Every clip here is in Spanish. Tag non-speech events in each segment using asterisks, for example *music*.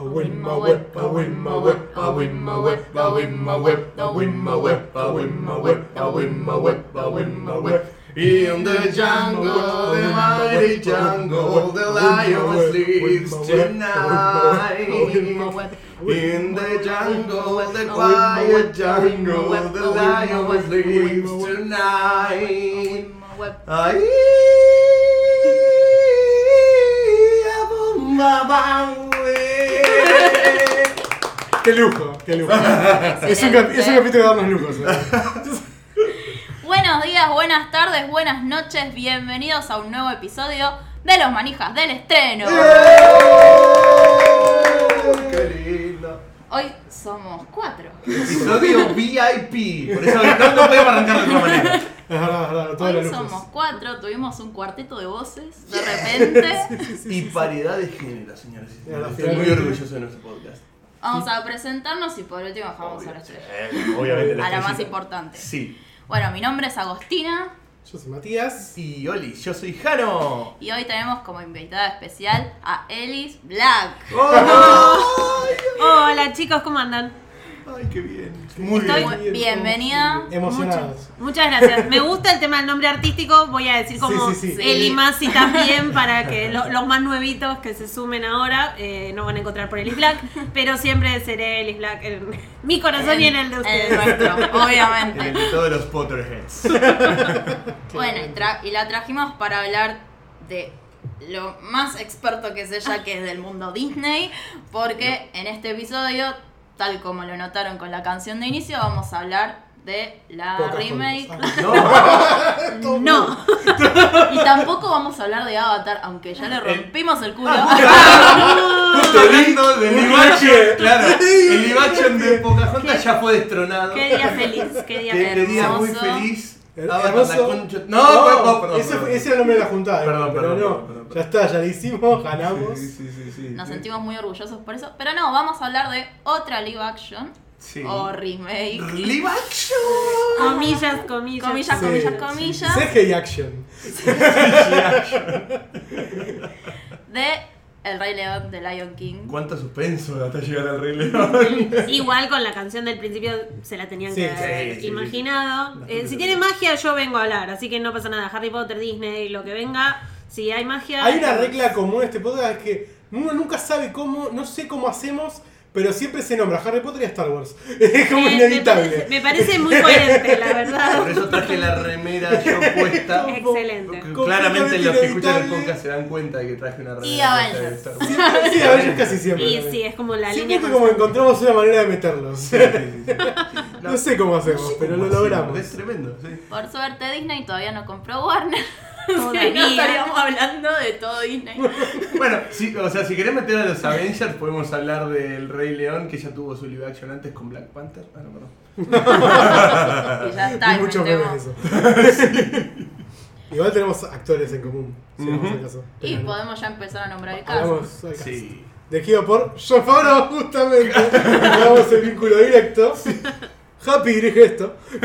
I win my web, I win my web, I win my web, I win my web, I win my web, I win my web, I win my web, I win my web. In the jungle, the mighty jungle, the lion sleeps tonight. In the jungle, the quiet jungle, the lion sleeps tonight. Ahí, *laughs* Qué lujo, qué lujo. *laughs* Es un, cap- es un capítulo de darnos lujos. ¿eh? *laughs* Buenos días, buenas tardes, buenas noches, bienvenidos a un nuevo episodio de Los Manijas del Estreno. Qué lindo. Hoy somos cuatro. Episodio VIP. Por eso no, no podemos arrancar de otra manera. Es verdad, es verdad, todos Hoy somos cuatro, tuvimos un cuarteto de voces de repente. *laughs* Y paridad de género, señores y señores. Ya, Estoy muy orgulloso de nuestro podcast. Vamos a presentarnos y por último bajamos a la estrella. Eh, Obviamente A la más importante. Sí. Bueno, mi nombre es Agostina Yo soy Matías. Y Oli, yo soy Jano. y hoy tenemos como invitada especial a Ellis Black. *laughs* Hola chicos, ¿cómo andan? Ay, qué bien. Muy Estoy- bien. Bien, Bienvenida. Emocionados. Muchas gracias. Me gusta el tema del nombre artístico. Voy a decir como Sí, sí, sí. Eli Masi también *laughs* para que lo- los más nuevitos que se sumen ahora eh, no van a encontrar por Ellis Black, pero siempre seré Ellis Black en *laughs* mi corazón y en el de El ustedes. nuestro, En el obviamente. de todos los Potterheads. *laughs* Bueno, y, y la trajimos para hablar de lo más experto que es ella, que es del mundo Disney, porque en este episodio, tal como lo notaron con la canción de inicio, vamos a hablar de la Pocahontas. remake. Ah. No. *laughs* No, Y tampoco vamos a hablar de Avatar, aunque ya le rompimos el culo. *laughs* Justo hablando del action, claro. El action de Pocahontas ya fue destronado. qué día feliz, qué día Qué, qué día muy hermoso. feliz. Her- Avatar, hermoso. concha- No, perdón, perdón, perdón. ese, fue- ese era el nombre de la juntada. Perdón, pero perdón, no. perdón, perdón, Ya está, ya lo hicimos, ganamos. Sí, sí, sí, sí. Nos sentimos muy orgullosos por eso. Pero no, vamos a hablar de otra live action Sí. o remake. Live action. comillas, comillas. Comillas, Sí, comillas, sí. comillas. CGI *laughs* Action. De El Rey León de Lion King. Cuánto suspenso hasta llegar al Rey *laughs* León. Igual con la canción del principio se la tenían Sí, que sí, haber sí, sí. imaginado. Eh, si tiene magia, yo vengo a hablar, así que no pasa nada. Harry Potter, Disney, lo que venga. Si hay magia. Hay una regla común en este podcast que uno nunca sabe cómo, no sé cómo hacemos, pero siempre se nombra Harry Potter y a Star Wars. *laughs* Es como Eh, me inevitable. parece- Me, parece muy coherente, la verdad. Por eso traje la remera yo puesta. *laughs* Excelente. Claramente los que escuchan el podcast se dan cuenta de que traje una remera. Y puesta Avengers. de Star Wars. Siempre- sí, a veces casi siempre. Y también. sí, es como la Siempre línea. que como encontramos una manera de meterlos. Sí, *laughs* sí, sí, sí. No sé cómo hacemos, No sé pero cómo lo logramos. Es tremendo, sí. Por suerte Disney todavía no compró Warner. *laughs* Si no estaríamos hablando de todo Disney. *laughs* Bueno, sí, o sea, si querés meter a los Avengers, podemos hablar del Rey León, que ya tuvo su live action antes con Black Panther. Ah, no, perdón. *laughs* Y ya está, Y mucho menos eso. Igual tenemos actores en común, si vamos al caso. Y Pero podemos ya empezar a nombrar el caso. Hablamos al caso. Sí. Dirigido por Favreau, justamente. Damos el vínculo directo. Happy dirige esto. *laughs*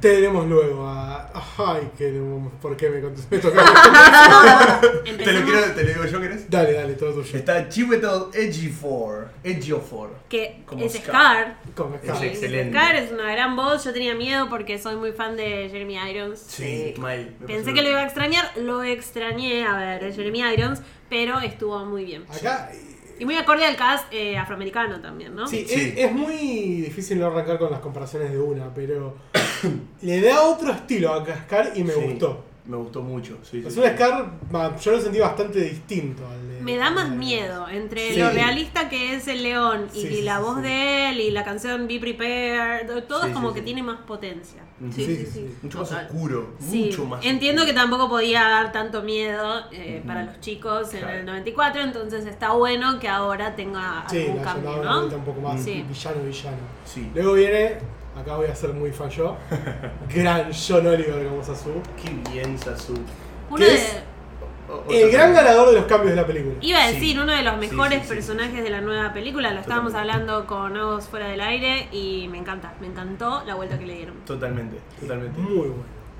Tenemos luego a. Ay, que. ¿Por qué me contesté? Me toca. *laughs* ¿Te lo, quiero, ¿Te lo digo yo, querés? Dale, dale, todo tuyo. Está Chiwetel Ejiofor. Ejiofor. que Como es Scar. Scar. Como Es está. excelente. Scar es una gran voz. Yo tenía miedo porque soy muy fan de Jeremy Irons. Sí, mal. Pensé que lo iba a extrañar, lo extrañé a ver, es Jeremy Irons, pero estuvo muy bien. Acá. Y muy acorde al cast eh, afroamericano también, ¿no? Sí, Sí. Es, es muy difícil no arrancar con las comparaciones de una, pero. *coughs* le da otro estilo a Scar y me Sí, gustó. Me gustó mucho. Sí, sí, Es sí. un Scar, va, yo lo sentí bastante distinto al de. Me da más al de- miedo entre Sí. lo realista que es el león y Sí, sí, la sí, voz sí. de él y la canción Be Prepared, todo Sí, es como sí, que sí. tiene más potencia. Sí, Sí, sí, sí, sí. sí. Mucho más oscuro. Sí, Mucho más entiendo que tampoco podía dar tanto miedo eh, para los chicos en el 94, entonces está bueno que ahora tenga Sí, algún la cambio, ¿no? un poco más Sí. villano, villano. Sí. Luego viene, acá voy a ser muy fan yo, *laughs* gran John Oliver como Sasu. Qué bien, Sasu. Uno ¿Qué de, es? El gran ganador de los cambios de la película. Iba a Sí. decir, uno de los mejores sí, sí. personajes de la nueva película, lo estábamos Totalmente. hablando con Ogos fuera del aire y me encanta, me encantó la vuelta que le dieron. Totalmente, totalmente. Muy bueno.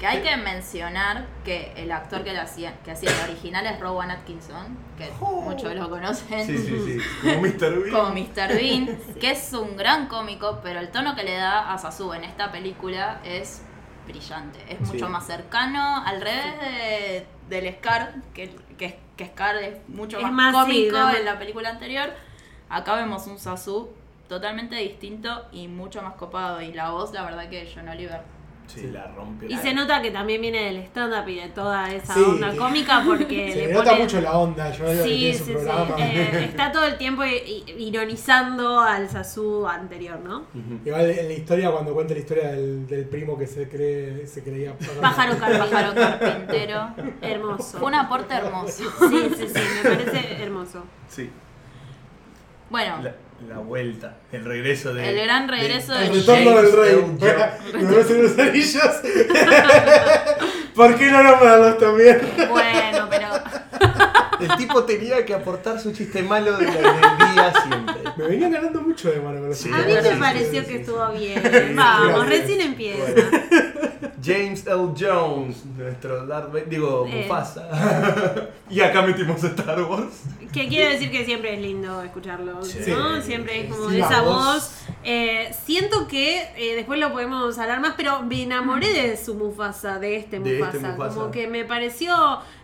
Que hay que mencionar que el actor que, lo hacía, que hacía el original es Rowan Atkinson, que muchos lo conocen. Sí, sí, sí. *laughs* Como Mr. Bean. como Mr. Bean, *laughs* que es un gran cómico, pero el tono que le da a Sasu en esta película es brillante. Es mucho Sí. más cercano, al revés de, del Scar, que, que, que Scar es mucho Es más, cómico en la película anterior. Acá vemos un Sasu totalmente distinto y mucho más copado. Y la voz, la verdad que John Oliver. Sí, la rompe. Y se nota que también viene del stand-up y de toda esa Sí. onda cómica porque *laughs* Se le nota pone- mucho la onda, yo digo que Sí, sí, sí. programa. Eh, está todo el tiempo ironizando al Sasu anterior, ¿no? Igual en la historia, cuando cuenta la historia del, del primo que se cree se creía Pájaro carpintero. Pájaro carpintero. *laughs* Hermoso. Fue un aporte hermoso. Sí, sí, sí, me parece hermoso. Sí. Bueno, La, la vuelta, el regreso de. El gran regreso de de- El retorno del rey. Parecen *laughs* los anillos. *laughs* ¿Por qué no nombrarlos también? Bueno, pero El tipo tenía que aportar su chiste malo de la- del día siempre. Me venían ganando mucho de mano con los Sí, a mí me pareció sí, que sí. estuvo bien. Vamos, recién empieza. James L. Jones, nuestro Darth Vader, digo, Eh. Mufasa. *laughs* y acá metimos Star Wars. Que quiere decir que siempre es lindo escucharlo, Sí. ¿no? Siempre es como Sí, esa voz. voz. Eh, siento que eh, después lo podemos hablar más, pero me enamoré de su Mufasa, de este De Mufasa. este Mufasa. Como que me pareció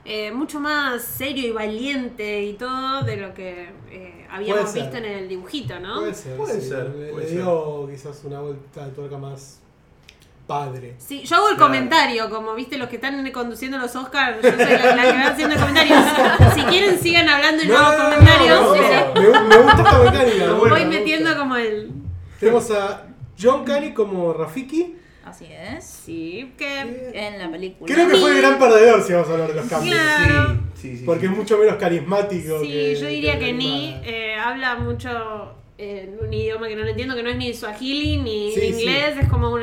eh, mucho más serio y valiente y todo de lo que eh, habíamos visto en el dibujito, ¿no? Puede ser. Puede sí. ser, Le, puede le ser. dio quizás una vuelta de tuerca más padre. Sí, yo hago el Claro. comentario, como viste los que están conduciendo los Oscars, yo soy la, la que va haciendo comentarios. *laughs* Si quieren sigan hablando y no, hago comentarios, no, pero Me, me gusta esta mecánica. *laughs* me voy metiendo gusta. como el... Tenemos a John Candy como Rafiki. así es. Sí, que... En la película. Creo que fue el gran perdedor si vamos a hablar de los cambios. Claro. Sí, sí, sí. Porque es mucho menos carismático. Sí, que- yo diría que la ni eh, habla mucho en un idioma que no lo entiendo, que no es ni swahili ni Sí, inglés, es como un...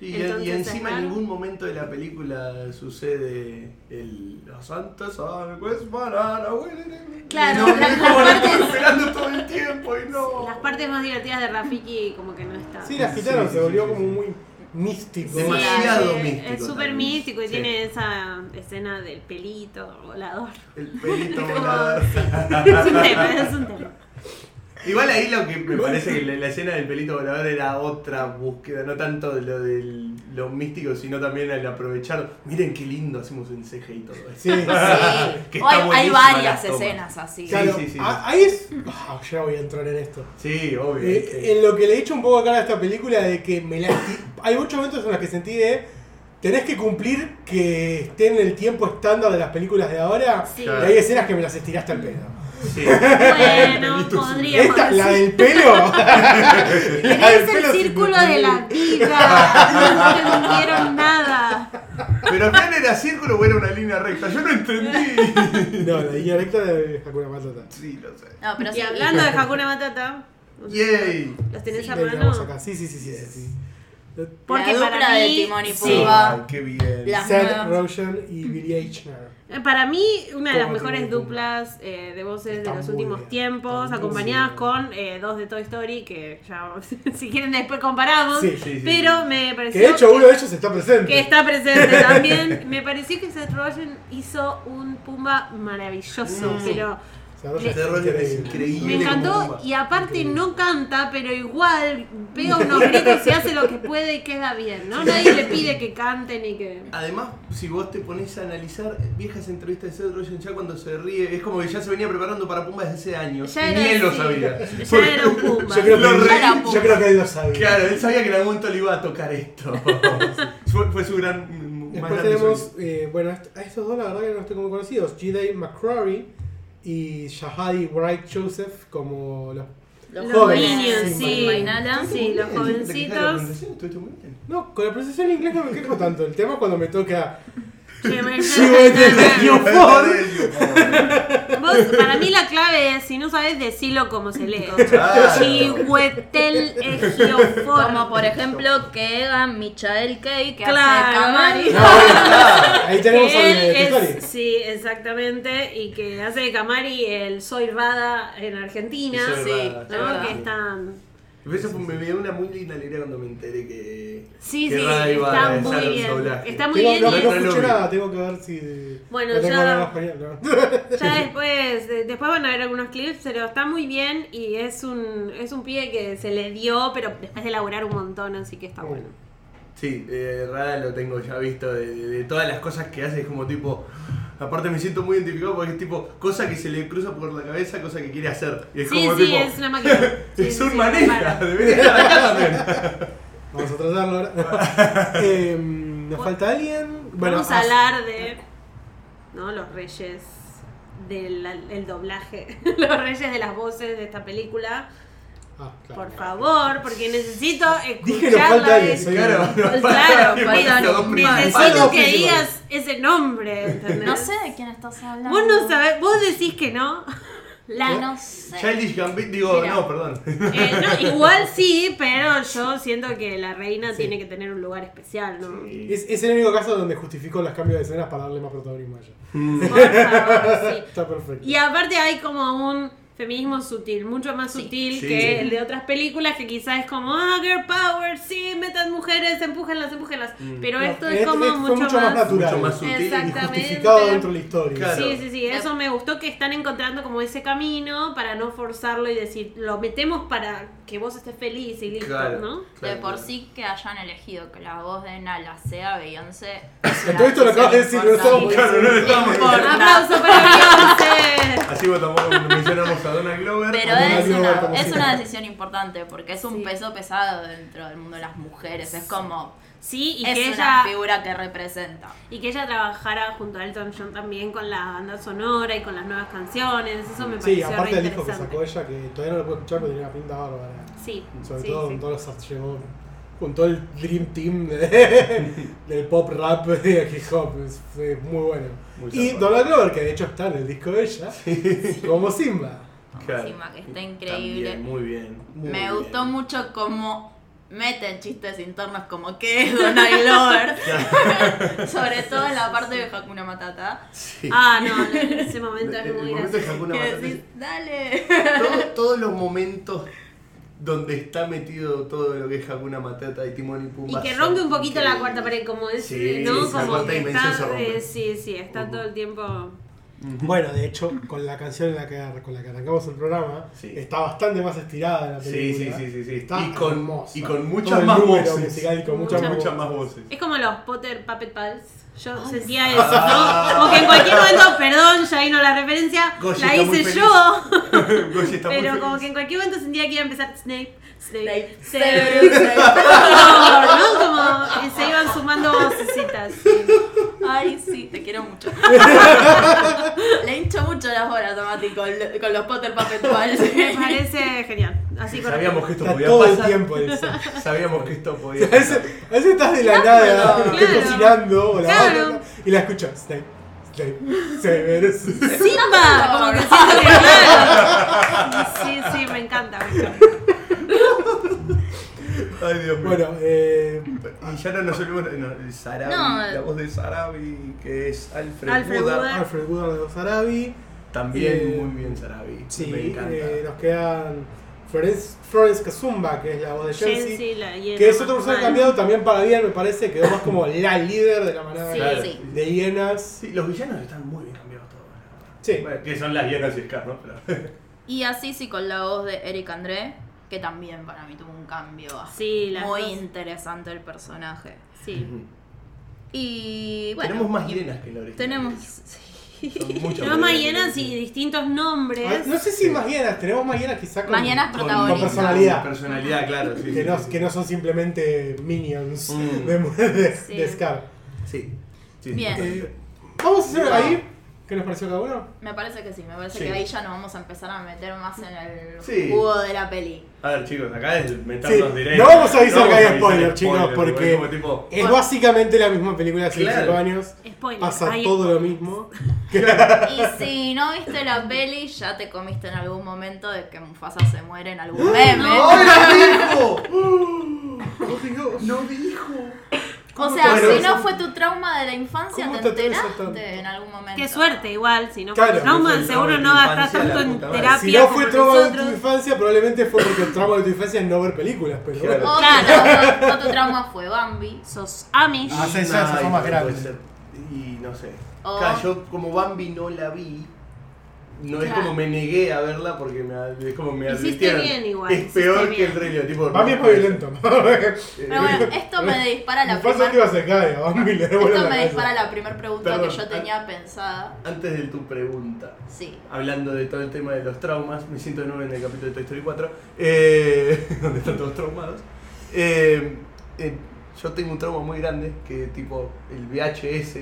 Y, Entonces y encima en ningún momento de la película sucede el los santos pues banana Claro, no, las- es las como la partes- estoy esperando todo el tiempo y no Las partes más divertidas de Rafiki como que no están. Sí, las quitaron, Sí, se volvió sí, como sí. muy místico. Demasiado místico Es súper místico y Sí. tiene esa escena del pelito volador. el pelito *laughs* volador. Es un tema, es un tema. Igual ahí lo que me parece que la, la escena del pelito volador era otra búsqueda, no tanto de lo del lo místico, sino también el aprovechar. Miren qué lindo hacemos en CG y todo eso. Sí, Sí. *laughs* Hay, varias escenas así. Claro, sí, sí. ahí es. Ah, ya voy a entrar en esto. Sí, obvio. Eh, es que- En lo que le he hecho un poco acá a esta película de que me la hay muchos momentos en los que sentí de tenés que cumplir que esté en el tiempo estándar de las películas de ahora Sí. y hay escenas que me las estiraste al pedo. Sí. Bueno, *laughs* podríamos Esta, la del pelo. *laughs* la del Es el pelo círculo de la vida. No entendieron nada. Pero final era círculo o era una línea recta. Yo no entendí. No, la línea recta de Hakuna Matata. Sí, lo sé. No, pero Y sí. hablando de *laughs* Hakuna Matata, Yay. ¿los tenés a mano? vamos acá. Sí, sí, sí, sí. sí, sí. Porque la para dupla de mí- Timón y sí. Pumba. Ay, qué bien. Las Seth nuevas. Rogen y Billy Eichner. Eh, Para mí, una de las Como mejores Timón y Pumba. duplas eh, de voces Está de los muy últimos bien, tiempos, está muy acompañadas bien. con eh, dos de Toy Story, que ya, *laughs* si quieren, después comparamos. Sí, sí, sí. pero me pareció. Que de hecho uno de ellos está presente. que está presente también. *laughs* Me pareció que Seth Rogen hizo un Pumba maravilloso, Mm. pero Es increíble. increíble. me como encantó y aparte no canta, pero igual pega unos gritos y hace lo que puede y queda bien, ¿no? Nadie le pide que cante ni que... Además, si vos te pones a analizar viejas entrevistas de Seth Rogen ya cuando se ríe, es como que ya se venía preparando para Pumba desde hace años. Ya ni él lo sabía. Ya era un Pumba. Yo creo, que él, yo creo que él lo sabía. Claro, él sabía que en algún momento le iba a tocar esto. *laughs* fue, fue su gran. más Después grande tenemos, eh, bueno, a estos dos la verdad que no estoy muy conocidos. G.Day McCrory y Shahadi Wright Joseph como los... Los jóvenes, niños, sí, sí. Los ¿Te quejas de la jovencitos. No, con la pronunciación en inglés no me quejo tanto. El tema es cuando me toca... *laughs* Vos, para mí la clave es, si no sabes, decirlo como se lee. Claro. Chihuetel Ejiofor. Como por ejemplo que Egan Michael Kay, que Claro. hace Camari. No, ahí tenemos Que él es, sí, exactamente, y que hace de Camari el Soy Rada en Argentina, Soy Sí, Rada, es ¿no? que están Eso fue- me dio una muy linda alegría cuando me enteré que. Sí, que sí, está a muy bien. doblaje. Está muy Tengo- bien no, y no escuché nada, tengo que ver si. Bueno, ya- nada español, ¿no? *laughs* Ya *laughs* después, de- después van a ver algunos clips, pero está muy bien y es un, es un pibe que se le dio, pero después de laburar un montón, así que está bueno. Sí, eh, Rada lo tengo ya visto de, de- de todas las cosas que hace, es como tipo. Aparte me siento muy identificado porque es tipo cosa que se le cruza por la cabeza, cosa que quiere hacer. Y es Sí, como sí, tipo. es una máquina. *laughs* Sí, es sí, un sí, maneja, para. *laughs* debería. *laughs* Vamos a tratarlo ahora. Eh, ¿Nos falta alguien? Bueno, Vamos a hablar de ¿no? los reyes del el doblaje, los reyes de las voces de esta película. Ah, claro. Por favor, porque necesito Dije falta escucharla. alguien, de- soy Claro, no, Claro, faltan dos. Necesito que digas ese nombre, ¿entendés? No sé de quién estás hablando. Vos no sabés, vos decís que no. La, No sé. Childish Gambit, digo, Mira. no, perdón. Eh, no, *laughs* igual sí, pero yo siento que la reina Sí. tiene que tener un lugar especial, ¿no? Es, es el único caso donde justificó los cambios de escenas para darle más protagonismo a ella. Por favor, sí. *laughs* Está perfecto. Y aparte hay como un feminismo sutil, mucho más Sí. sutil Sí. que el de otras películas que quizás es como, ah, girl power, sí, metan mujeres, empújenlas, empújenlas. Mm. Pero No, esto es como mucho, más... natural. Mucho más sutil. y Exactamente. justificado dentro de la historia. Claro. Sí, sí, sí, eso me gustó que están encontrando como ese camino para no forzarlo y decir, lo metemos para que vos estés feliz y listo, Claro. ¿no? De por sí que hayan elegido que la voz de Nala sea Beyoncé. Todo esto lo acabas de decir, no estamos. Claro, no diciendo. Aplauso para Beyoncé. Así votamos, mencionamos a Donald Glover. Pero Donald es Glover, una, es una decisión importante porque es un Sí. peso pesado dentro del mundo de las mujeres. Es como. Sí, y es que una ella figura que representa. y que ella trabajara junto a Elton John también con la banda sonora y con las nuevas canciones, eso me Sí, pareció aparte re del disco que sacó ella, que todavía no lo puedo escuchar porque tiene una pinta bárbara. Sí, Sobre sí, todo sí. con todos los llegó con todo el Dream Team de- *laughs* del pop rap de hip hop. Es, fue muy bueno. Muy y. Donald Glover, que de hecho está en el disco de ella, como Simba. Claro. Encima que está increíble. También, muy bien. muy Me bien. gustó mucho como meten chistes internos como que es Donald Glover. *laughs* *laughs* Sobre todo en la parte de Hakuna Matata. Sí. Ah, no, *laughs* ese momento es muy gracioso. Que decís, dale. todo- todos los momentos donde está metido todo lo que es Hakuna Matata y Timón y Y Pumba. que son rompe un poquito la cuarta pared, como es, Sí, ¿no? esa como cuarta que dimensión está, se rompe. eh, sí, sí, está todo el tiempo. Bueno, de hecho, con la canción en la que, con la que arrancamos el programa, Sí. está bastante más estirada la Sí, película. sí, sí, sí, sí. Está Y con- hermosa. y con muchas más voces. musical y con muchas, Muchas, más muchas voces. más voces. Es como los Potter Puppet Pals. Yo sentía eso, ¿no? Como que en cualquier momento, perdón, ya vino la referencia, Goshi la hice yo. *laughs* Goshi está muy Pero como que en cualquier momento sentía que iba a empezar Snape, Snape, Snape. *laughs* ¿no? Como que se iban sumando vocecitas. sí. Ay, sí, te quiero mucho. *laughs* Le hincho mucho las horas a Mati con, con los Potter Puppet Pals. *laughs* Me parece genial. Así Sabíamos que esto Está podía todo el tiempo eso. Sabíamos que esto podía A veces, a veces estás de la nada, Claro. estás cocinando o la Claro. vaca, y la escuchas. Snape, Snape, Severus. Simba, como que siento que claro. Sí, sí, me encanta. me encanta. Ay, Dios mío. Bueno, eh, Y ya no nos olvidemos de no, Sarabi, No. la voz de Sarabi, que es Alfred, Alfred Woodard. Woodard. Alfred Woodard de los Arabi. También Eh, muy bien Sarabi. Sí, me encanta. eh, nos quedan Florence, Florence Kazumba, que es la voz de Chelsea. La Que es otra persona mal. cambiado también para bien, me parece. Quedó más como la líder de la manada Sí, Claro. sí. de hienas. Sí, los villanos están muy bien cambiados todos. Sí. Bueno, que son las hienas y Scar, ¿no? Pero... Y así sí con la voz de Eric André, que también para mí tuvo un cambio Sí, muy dos. interesante el personaje. Sí. Y bueno. Tenemos más hienas que la original. Tenemos. sí. *laughs* Tenemos más hienas y distintos nombres. Ah, No sé si más hienas, tenemos más hienas quizá con, Más hienas con- protagonistas. con personalidad. Con personalidad, claro. Sí, Que sí, no, sí. que no son simplemente minions Mm. de, de, Sí. de Scar. Sí. Sí, Bien. Eh, vamos a hacer ahí. ¿Qué nos pareció cada uno? Me parece que sí, me parece Sí. que ahí ya nos vamos a empezar a meter más en el Sí. jugo de la peli. A ver, chicos, acá es meternos Sí, directo. no vamos a avisar No que hay spoiler, chicos, spoiler, porque- es como tipo, Es básicamente la misma película de hace Claro. 5 años. Spoiler. Pasa hay todo lo mismo. *laughs* Y si no viste la *laughs* peli, ya te comiste en algún momento de que Mufasa se muere en algún meme. ¡No! ¡No dijo! *laughs* ¡No dijo! O ¿Cómo sea, si no a- fue tu trauma de la infancia, ¿Cómo te te enteraste tanto? en algún momento. Qué suerte, igual, si no Claro, fue trauma, fue seguro no de tu va a estar infancia, tanto en terapia. Si no fue trauma de tu infancia, probablemente fue porque el trauma de tu infancia es no ver películas, pero Claro. bueno. Otro, Claro. trauma, otro trauma fue Bambi. Sos Amish. Ah, sí, ya se fue Ay, más ser. Y no sé. O- Claro, yo como Bambi no la vi. No es como me negué a verla porque me, es como me advirtieron. bien igual, Es peor bien. que el Rey. Tipo, no, muy violento. *laughs* Pero bueno, esto me dispara la primera que se cae, Esto la me dispara la primera pregunta Perdón, que yo tenía pensada. Antes de tu pregunta, Sí. hablando de todo el tema de los traumas, me siento de nuevo en el capítulo de Toy Story 4, eh, *laughs* donde están todos traumados. Eh, eh, yo tengo un trauma muy grande, que tipo el VHS,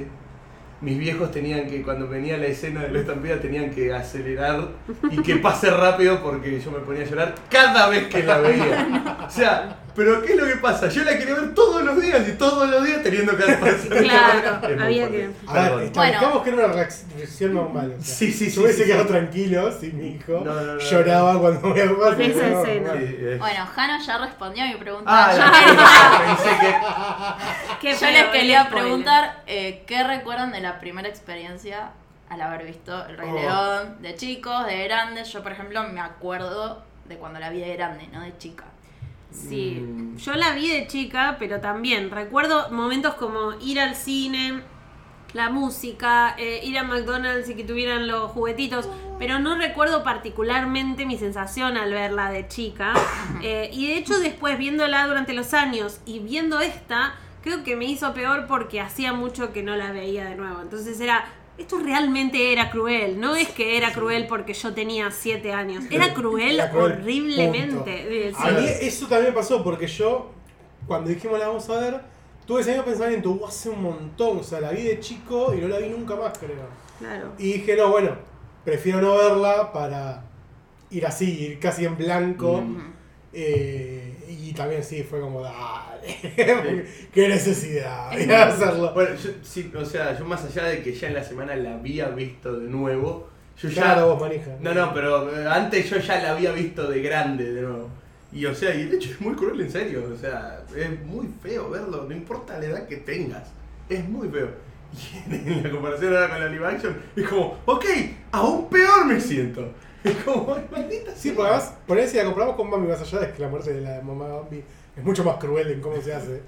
mis viejos tenían que, cuando venía la escena de la estampida, tenían que acelerar y que pase rápido porque yo me ponía a llorar cada vez que la veía. O sea, pero ¿qué es lo que pasa? Yo la quería ver todos los días y todos los días teniendo que pasar. Claro, *laughs* había fuerte. que- A ver, establezcamos que era una reacción normal. o sea, Sí, sí, sí, Yo hubiese sí, quedado sí. tranquilo si mi hijo No, no, no, no. lloraba cuando me Con esa no, escena. no. Sí, es- Bueno, Jano ya respondió a mi pregunta. Ah, yo la *laughs* pensé que. *laughs* Qué yo les quería spoiler. preguntar eh, qué recuerdan de la primera experiencia al haber visto El Rey Oh. León, de chicos, de grandes. Yo, por ejemplo, me acuerdo de cuando la vi de grande, no de chica. Sí, Mm. yo la vi de chica, pero también recuerdo momentos como ir al cine, la música, eh, ir a McDonald's y que tuvieran los juguetitos, pero no recuerdo particularmente mi sensación al verla de chica. Eh, y de hecho después viéndola durante los años y viendo esta, creo que me hizo peor porque hacía mucho que no la veía de nuevo. Entonces era... Esto realmente era cruel, no es que era cruel porque yo tenía siete años, era cruel, Era cruel, horriblemente. Eh, sí. A mí eso también pasó porque yo, cuando dijimos la vamos a ver, tuve ese mismo pensamiento, "Uh, hace un montón, o sea, la vi de chico y no la vi nunca más, creo. Claro. Y dije, no, bueno, prefiero no verla para ir así, ir casi en blanco. Eh, y también sí, fue como, dale, *laughs* qué necesidad de hacerlo. Bueno, yo, sí, o sea, yo más allá de que ya en la semana la había visto de nuevo, yo ya. Claro, vos manija. No, no, pero eh, antes yo ya la había visto de grande de nuevo. Y o sea, y el hecho es muy cruel en serio, o sea, es muy feo verlo, no importa la edad que tengas, es muy feo. *laughs* Y en, la comparación ahora con la live action, es como, ok, aún peor me siento. *laughs* Es como, "Ay, maldita Sí, sea". porque además, por ahí si la compramos con Bambi más allá de que la muerte de la mamá Bambi es mucho más cruel en cómo se hace.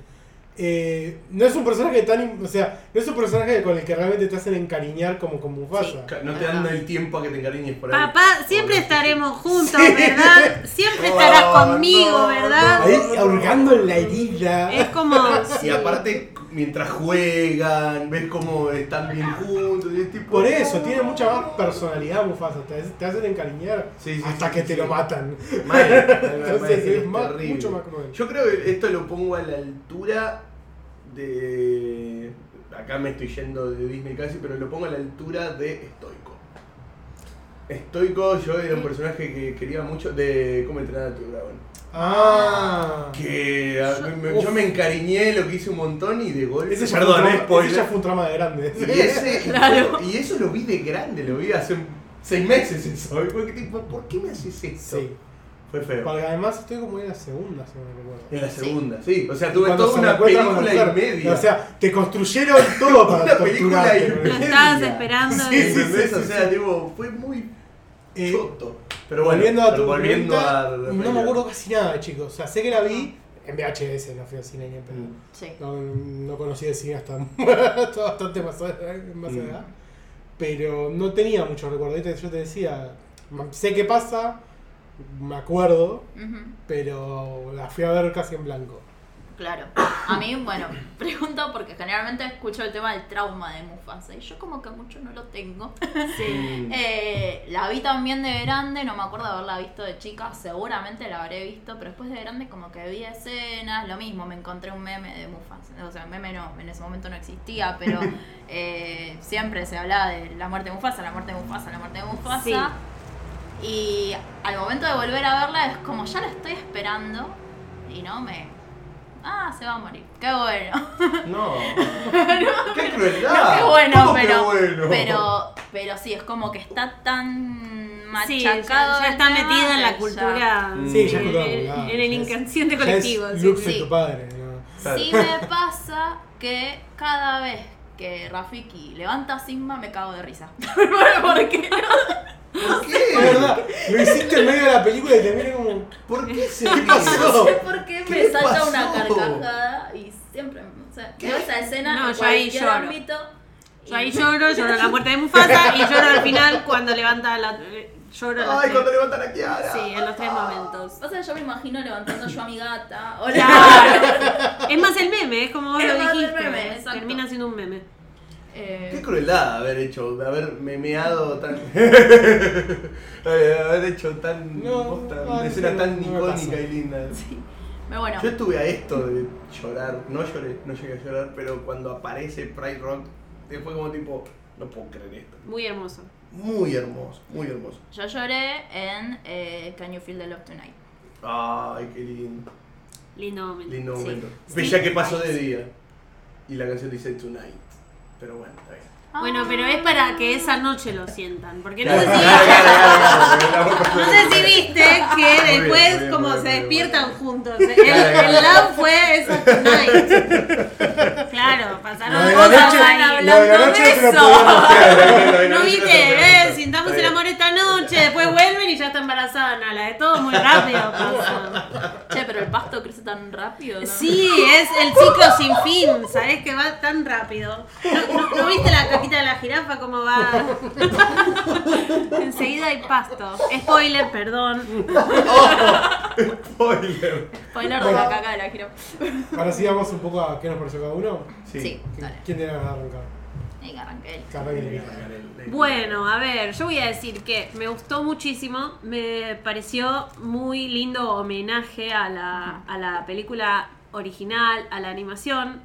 Eh, no es un personaje tan. O sea, no es un personaje con el que realmente te hacen encariñar como con Mufasa. Ca- No te dan el tiempo a que te encariñes por ahí. Papá, siempre estaremos juntos, *laughs* ¿verdad? Siempre estarás Oh, conmigo, no, ¿verdad? Ahí ahorcando en la herida. Es como. Y aparte, mientras juegan, ves cómo están bien juntos. Y es tipo, Por eso, tiene mucha más personalidad Mufasa. Te, te hacen encariñar Sí, sí, hasta sí, que sí, te lo matan. Mal, *laughs* Entonces es más- mucho más cruel. Yo creo que esto lo pongo a la altura de. Acá me estoy yendo de Disney casi, pero lo pongo a la altura de Stoico. Stoico, yo era un personaje que quería mucho de cómo entrenar a tu dragón. Ah. Que a- Yo- me- yo me encariñé, lo que hice un montón y de golpe. Ese ya, Perdón, fue un eh, trama- spoiler. ese ya fue un trama de grande. Y, ese, *laughs* Claro. y eso lo vi de grande, lo vi hace seis meses eso. Y fue que tipo, ¿por qué me haces esto? Sí. Fue feo. Porque además estoy como en la segunda, si no me recuerdo. En la segunda, sí. O sea, tuve cuando toda se una reencuentra con película la y media. O sea, te construyeron todo *laughs* para Una película y. Lo estabas esperando. Sí, sí, ¿Entendés? sí, o sí, sea, sí. tipo, fue muy Eh, choto. Pero bueno, volviendo a tu volviendo pregunta, a la no me acuerdo casi nada, chicos. O sea, sé que la vi en VHS, no fui al cine ni en pedo. Mm. Sí. No, no conocí el cine hasta, *laughs* hasta bastante más, más Mm. edad. Pero no tenía mucho recuerdo. Yo te decía, sé qué pasa, me acuerdo, pero la fui a ver casi en blanco. Claro. A mí, bueno, *coughs* pregunto porque generalmente escucho el tema del trauma de Mufasa y yo como que mucho no lo tengo. Sí. *laughs* Eh, la vi también de grande, no me acuerdo de haberla visto de chica, seguramente la habré visto, pero después de grande como que vi escenas, lo mismo, me encontré un meme de Mufasa, o sea, meme no, en ese momento no existía, pero *laughs* eh, siempre se hablaba de la muerte de Mufasa, la muerte de Mufasa, la muerte de Mufasa. Sí. Y al momento de volver a verla es como ya la estoy esperando y no me... Ah, se va a morir. Qué bueno. *laughs* No. ¡Qué crueldad! No, qué bueno, ¿Cómo que pero, bueno? pero pero sí, es como que está tan Sí, ya, machacado. ya el está tema metida en la cultura. Mm. Sí, ya cultura en- el ya inconsciente Ya colectivo. sí. Sí. tu padre. Sí me pasa que cada vez que Rafiki levanta a Sigma me cago de risa. *laughs* ¿Por qué? ¿Por qué? verdad, lo hiciste en medio de la película y te miré como. ¿Por qué se ¿Qué pasó? No sé por qué ¿Qué me salta pasó? una carcajada y siempre, o sea, ¿Qué? veo esa escena No, en yo ahí lloro. ámbito. Yo ahí lloro, lloro la muerte de Mufasa y lloro al final cuando levanta la. Lloro Ay, tres- cuando levantan a Kiara. Sí, en los tres momentos. O sea, yo me imagino levantando yo a mi gata. *laughs* Hola. Claro. Es más el meme, es como vos Es lo más el dijiste. meme, exacto. Termina siendo un meme. Eh, Qué crueldad haber hecho, haber memeado tan. *laughs* haber hecho tan. No, posta, no, una escena no, tan icónica y linda. pero bueno, Yo estuve a esto de llorar, no lloré, no llegué a llorar, pero cuando aparece Pride Rock, fue como tipo, no puedo creer esto. Muy hermoso. Muy hermoso, muy hermoso. yo lloré en eh, Can You Feel the Love Tonight. Ay, qué lindo. Lindo momento. Lindo Sí. momento. Sí. Bella que pasó de día. Y la canción dice Tonight. Pero bueno, está bien. Bueno, pero es para que esa noche lo sientan. Porque no sé si. No sé si viste que después bien, como bien, se despiertan juntos. El, el love fue esa night. Claro, pasaron cosas noche, ahí. lo de noche no viste, eh, sintamos el amor esta noche, después y ya está embarazada Nala. Es todo muy rápido *laughs* pasa. Che, pero el pasto crece tan rápido. ¿no? Sí, es el ciclo sin fin, ¿sabés? Que va tan rápido. ¿No, no- no viste la caquita de la jirafa cómo va? Enseguida hay pasto. Spoiler, perdón. Spoiler. Spoiler de la caca de la giro. Ahora sí vamos un poco a qué nos pareció cada uno. Sí, dale. ¿Quién tiene ganas de arrancar? Y Elisa. Bueno, a ver, yo voy a decir que me gustó muchísimo, me pareció muy lindo homenaje a la, a la película original, a la animación,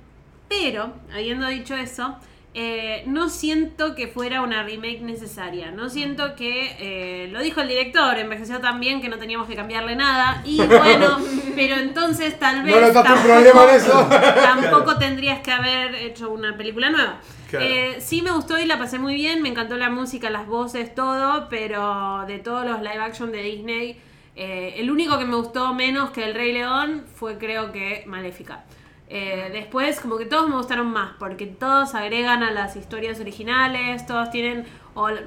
pero, habiendo dicho eso, eh, no siento que fuera una remake necesaria, no siento que, eh, lo dijo el director, envejeció tan bien que no teníamos que cambiarle nada, y *laughs* bueno, pero entonces tal vez... No tampoco- problema en eso. *laughs* *laughs* Tampoco tendrías que haber hecho una película nueva. Claro. Eh, sí me gustó y la pasé muy bien, me encantó la música, las voces, todo, pero de todos los live action de Disney, el único que me gustó menos que El Rey León fue creo que Maléfica. Eh, después como que todos me gustaron más, porque todos agregan a las historias originales, todos tienen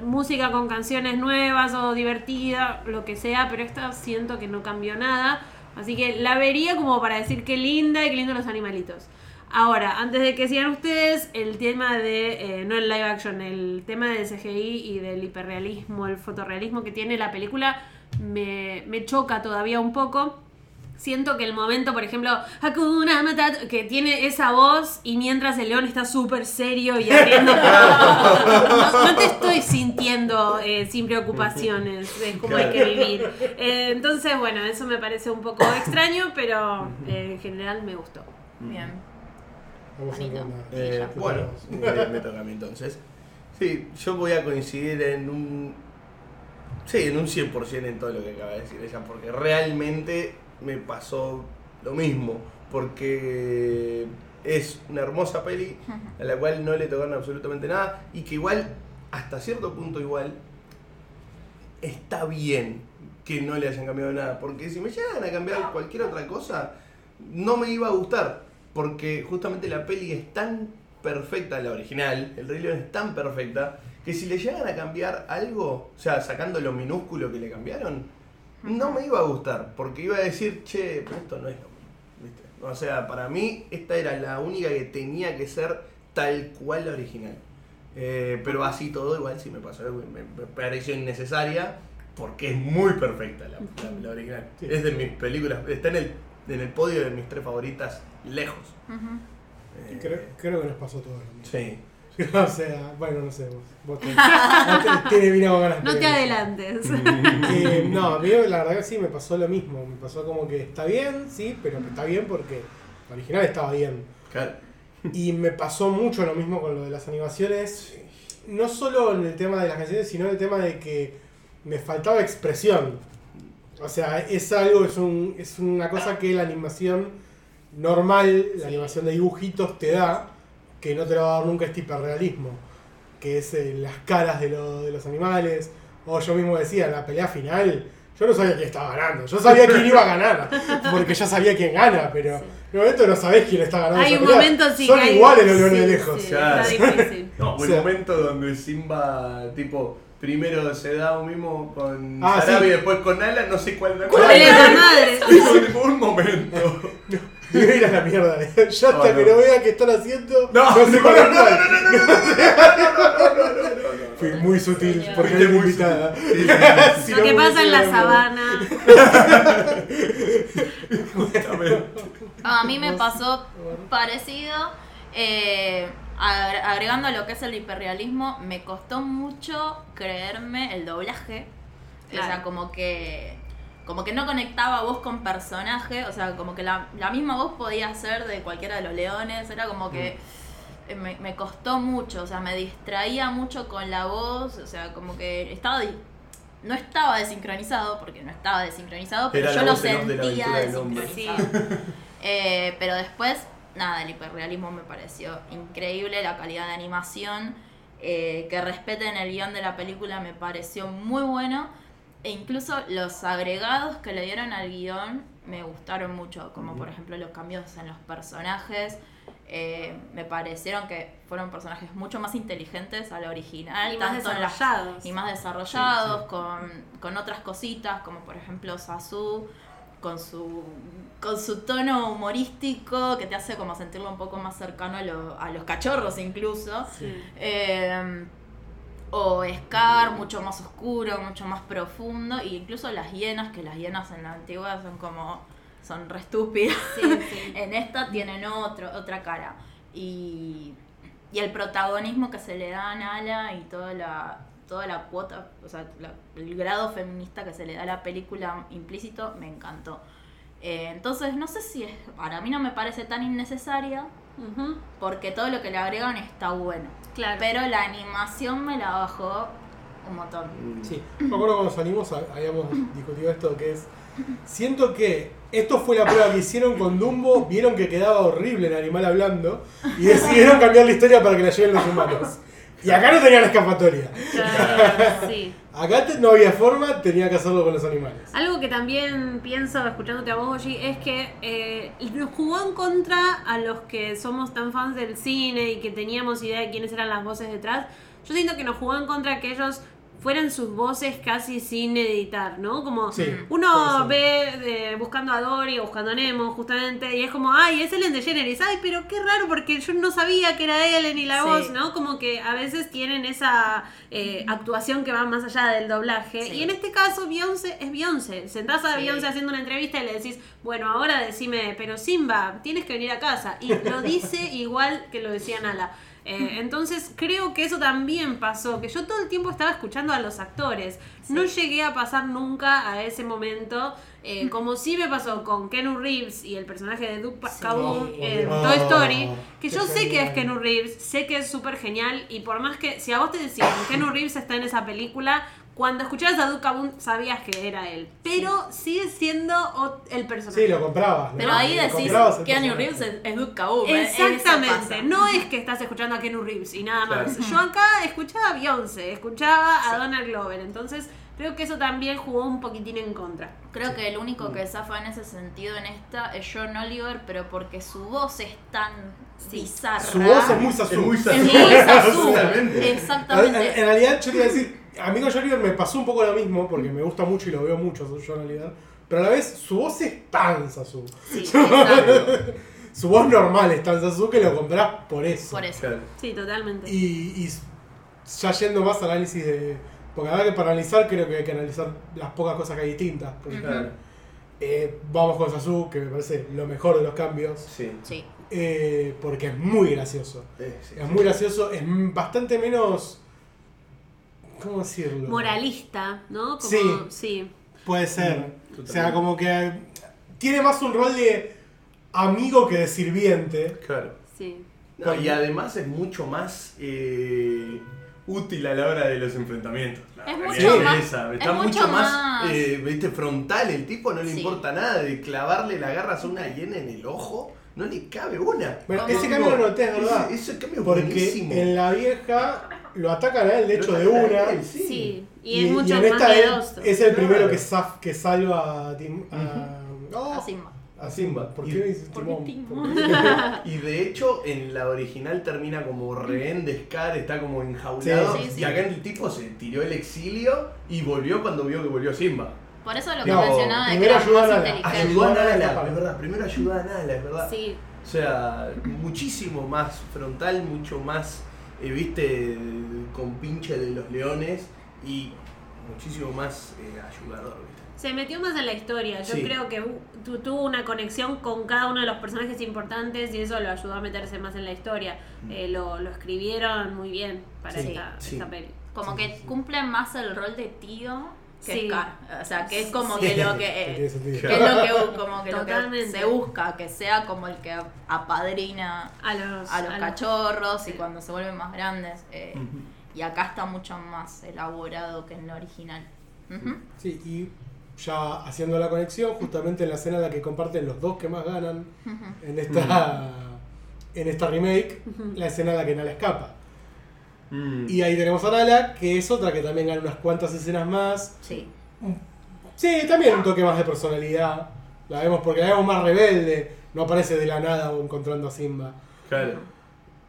música con canciones nuevas o divertida, lo que sea, pero esta siento que no cambió nada. Así que la vería como para decir qué linda y qué lindos los animalitos. Ahora, antes de que sigan ustedes, el tema de, eh, no el live action, el tema del CGI y del hiperrealismo, el fotorrealismo que tiene la película, me, me choca todavía un poco. Siento que el momento, por ejemplo, Hakuna Matata, que tiene esa voz y mientras el león está súper serio y abriendo. *laughs* no, no te estoy sintiendo eh, sin preocupaciones de cómo hay que vivir. Eh, entonces, bueno, eso me parece un poco extraño, pero eh, en general me gustó. Bien. Vamos a. Eh, bueno, me, me toca a mí entonces. Sí, yo voy a coincidir en un. Sí, en un 100% en todo lo que acaba de decir ella, porque realmente me pasó lo mismo. Porque es una hermosa peli a la cual no le tocaron absolutamente nada y que igual, hasta cierto punto, igual está bien que no le hayan cambiado nada. Porque si me llegan a cambiar cualquier otra cosa, no me iba a gustar. Porque justamente la peli es tan perfecta, la original, el Rey León es tan perfecta, que si le llegan a cambiar algo, o sea, sacando lo minúsculo que le cambiaron, no me iba a gustar. Porque iba a decir, che, pero esto no es lo mismo. ¿viste? O sea, para mí esta era la única que tenía que ser tal cual la original. Eh, pero así todo igual sí me pasó, me, me pareció innecesaria porque es muy perfecta la, la- la original. Sí. Es de mis películas, está en el, en el podio de mis tres favoritas lejos. Eh, Creo, creo que nos pasó todo lo mismo. Sí. *laughs* O sea, bueno, no sé, vos, vos te, *laughs* vos te- tiene ganas No te adelantes. *laughs* Eh, no, a mí la verdad que sí me pasó lo mismo. Me pasó como que está bien, sí, pero que está bien porque la original estaba bien. Claro. Y me pasó mucho lo mismo con lo de las animaciones. No solo en el tema de las canciones, sino en el tema de que me faltaba expresión. O sea, es algo, es, un, es una cosa que la animación normal, la animación de dibujitos te da, que no te lo va a dar nunca este hiperrealismo. Que es eh, las caras de, lo- de los animales. O yo mismo decía, la pelea final, yo no sabía quién estaba ganando. Yo sabía *laughs* quién iba a ganar, porque ya sabía quién gana, pero en el momento no sabés quién está ganando. Hay esa un pelea. momento sí Son hay- iguales los leones sí, de lejos. *laughs* sí, Claro. está difícil. No, o el sea- momento donde Simba, tipo, primero se da un mismo con Ah, Sarabi sí. y después con Ala, no sé cuál de ¿Cuál es la madre? *laughs* Un momento. Me voy a ir a la mierda. Ya hasta Oh, que no vea qué están haciendo, No, no, sé no, no, Fui muy sutil Señor. porque eres muy invitada. Sí, sí, Lo que pasa en la sabana. A mí me pasó parecido. eh, agre- agregando lo que es el hiperrealismo, me costó mucho creerme el doblaje. O sea, como que. Como que no conectaba voz con personaje. O sea, como que la, la misma voz podía ser de cualquiera de los leones. Era como que. eh, Me, me costó mucho. O sea, me distraía mucho con la voz. O sea, como que estaba. No estaba desincronizado, porque no estaba desincronizado, pero Era yo lo de sentía desincronizado. Eh, pero después, nada, el hiperrealismo me pareció increíble, la calidad de animación, eh, que respeten el guion de la película me pareció muy bueno, e incluso los agregados que le dieron al guion me gustaron mucho, como por ejemplo los cambios en los personajes. eh, me parecieron que fueron personajes mucho más inteligentes a la original, Y más tanto en las- desarrollados. y más desarrollados, Con, con otras cositas, como por ejemplo Sasu, con su, con su tono humorístico que te hace como sentirlo un poco más cercano a, lo- a los cachorros incluso. Sí. Eh, o Scar, mucho más oscuro, mucho más profundo, e incluso las hienas, que las hienas en la antigua son como, son re estúpidas. Sí, *laughs* sí. En esta tienen otro, otra cara. Y, y el protagonismo que se le da a Nala y toda la, toda la cuota, o sea, la- el grado feminista que se le da a la película implícito, me encantó. Eh, entonces, no sé si es, para mí no me parece tan innecesaria, Ujú, porque todo lo que le agregan está bueno. Claro. Pero la animación me la bajó un montón. Sí, me acuerdo cuando salimos ha- habíamos discutido esto que es. Siento que esto fue la prueba que hicieron con Dumbo, vieron que quedaba horrible el animal hablando y *laughs* decidieron cambiar la historia para que la lleven los humanos. Y acá no tenían escapatoria. Claro, sí. Acá no había forma, tenía que hacerlo con los animales. Algo que también pienso escuchándote a vos, Oji, es que eh, nos jugó en contra a los que somos tan fans del cine y que teníamos idea de quiénes eran las voces detrás. Yo siento que nos jugó en contra que ellos fueran sus voces casi sin editar, ¿no? Como Sí, uno ve eh, buscando a Dory o buscando a Nemo, justamente, y es como, ay, es Ellen DeGeneres, ay, pero qué raro porque yo no sabía que era Ellen y la Sí. voz, ¿no? Como que a veces tienen esa eh, actuación que va más allá del doblaje. Sí. Y en este caso, Beyoncé es Beyoncé. Sentás a Sí. Beyoncé haciendo una entrevista y le decís, bueno, ahora decime, pero Simba, tienes que venir a casa. Y lo dice *laughs* igual que lo decía Nala. Eh, entonces creo que eso también pasó, que yo todo el tiempo estaba escuchando a los actores. No llegué a pasar nunca a ese momento, eh, como sí me pasó con Kenu Reeves y el personaje de Duke Sí. Kaboom en Oh, Toy Story, que yo sé que es. Kenu Reeves, sé que es súper genial y por más que si a vos te decían Kenu Reeves está en esa película, cuando escuchabas a Duke Kaboom sabías que era él, pero sigue siendo el personaje. Sí, lo comprabas. ¿no? Pero ahí Lo decís Keanu. Reeves es, es Duke. ¿eh? Exactamente, no es que estás escuchando a Kenu Reeves y nada más. Claro. Yo acá escuchaba a Beyoncé, escuchaba a Sí. Donald Glover, entonces creo que eso también jugó un poquitín en contra. Creo que el único que zafa en ese sentido en esta es John Oliver, pero porque su voz es tan bizarra. Su voz es muy Sasu. muy Es muy Sasu. A ver, En, Exactamente. en realidad yo te iba a decir, a mí con me pasó un poco lo mismo, porque me gusta mucho y lo veo mucho a John Oliver, pero a la vez su voz es tan Sasu. Sí. *laughs* Su voz normal es tan Sasu que lo comprás por eso. Por eso. Claro. Sí, totalmente. Y, y ya yendo más al análisis de... Porque la verdad que para analizar creo que hay que analizar las pocas cosas que hay distintas. Porque, Claro. eh, vamos con Sasu, que me parece lo mejor de los cambios, Sí. Sí. eh, porque es muy gracioso. Eh, sí, Es sí. muy gracioso, es bastante menos... ¿Cómo decirlo? Moralista, ¿no? Como, Sí. sí. Puede ser. Mm, o sea, como que tiene más un rol de amigo que de sirviente. Claro. sí. No, y además es mucho más eh, útil a la hora de los enfrentamientos. La Es mucho es más- esa. es Está mucho, mucho más, más- eh, ¿viste? frontal. El tipo no le Sí. importa nada de clavarle la garra a una hiena en el ojo. No le cabe una. Bueno, ese cambio lo noté, es verdad. Ese, ese cambio es Porque buenísimo. en la vieja lo atacan a él, de hecho, de una. él, sí. Sí. Y, es mucho en más esta él miedoso. es el primero Claro. que, saf- que salva a, Tim- a, oh, A Simba. a Simba. ¿Por Y- qué dices ¿Por qué Timón? *laughs* Timón? Y de hecho, en la original termina como rehén de Scar, está como enjaulado. Sí, sí, sí. Y acá el tipo se tiró el exilio y volvió cuando vio que volvió Simba. Por eso lo que No, mencionaba de que primero era ayuda más a Nala. Ayudó a Ayudó Nala, es verdad. Primero ayudó a Nala, es verdad. Sí. O sea, muchísimo más frontal, mucho más, eh, viste, con pinche de los leones y muchísimo más eh, ayudador, viste. Se metió más en la historia. Yo Sí. creo que tu- tuvo una conexión con cada uno de los personajes importantes y eso lo ayudó a meterse más en la historia. Eh, lo, lo escribieron muy bien para Sí, esta, sí. esta peli. Como que cumple más el rol de tío que Sí. Scar. O sea, que es como Sí. que lo que... *laughs* Eh, que es lo que, como que, lo que se busca, que sea como el que apadrina A los, a los a cachorros y cuando se vuelven más grandes. eh. Y acá está mucho más elaborado que en la original. Sí, y ya haciendo la conexión, justamente en la escena en la que comparten los dos que más ganan en esta, en esta remake, la escena en la que Nala escapa. Mm. Y ahí tenemos a Nala, que es otra que también gana unas cuantas escenas más. Sí. Sí, también un toque más de personalidad. La vemos porque la vemos más rebelde. No aparece de la nada o encontrando a Simba. Claro.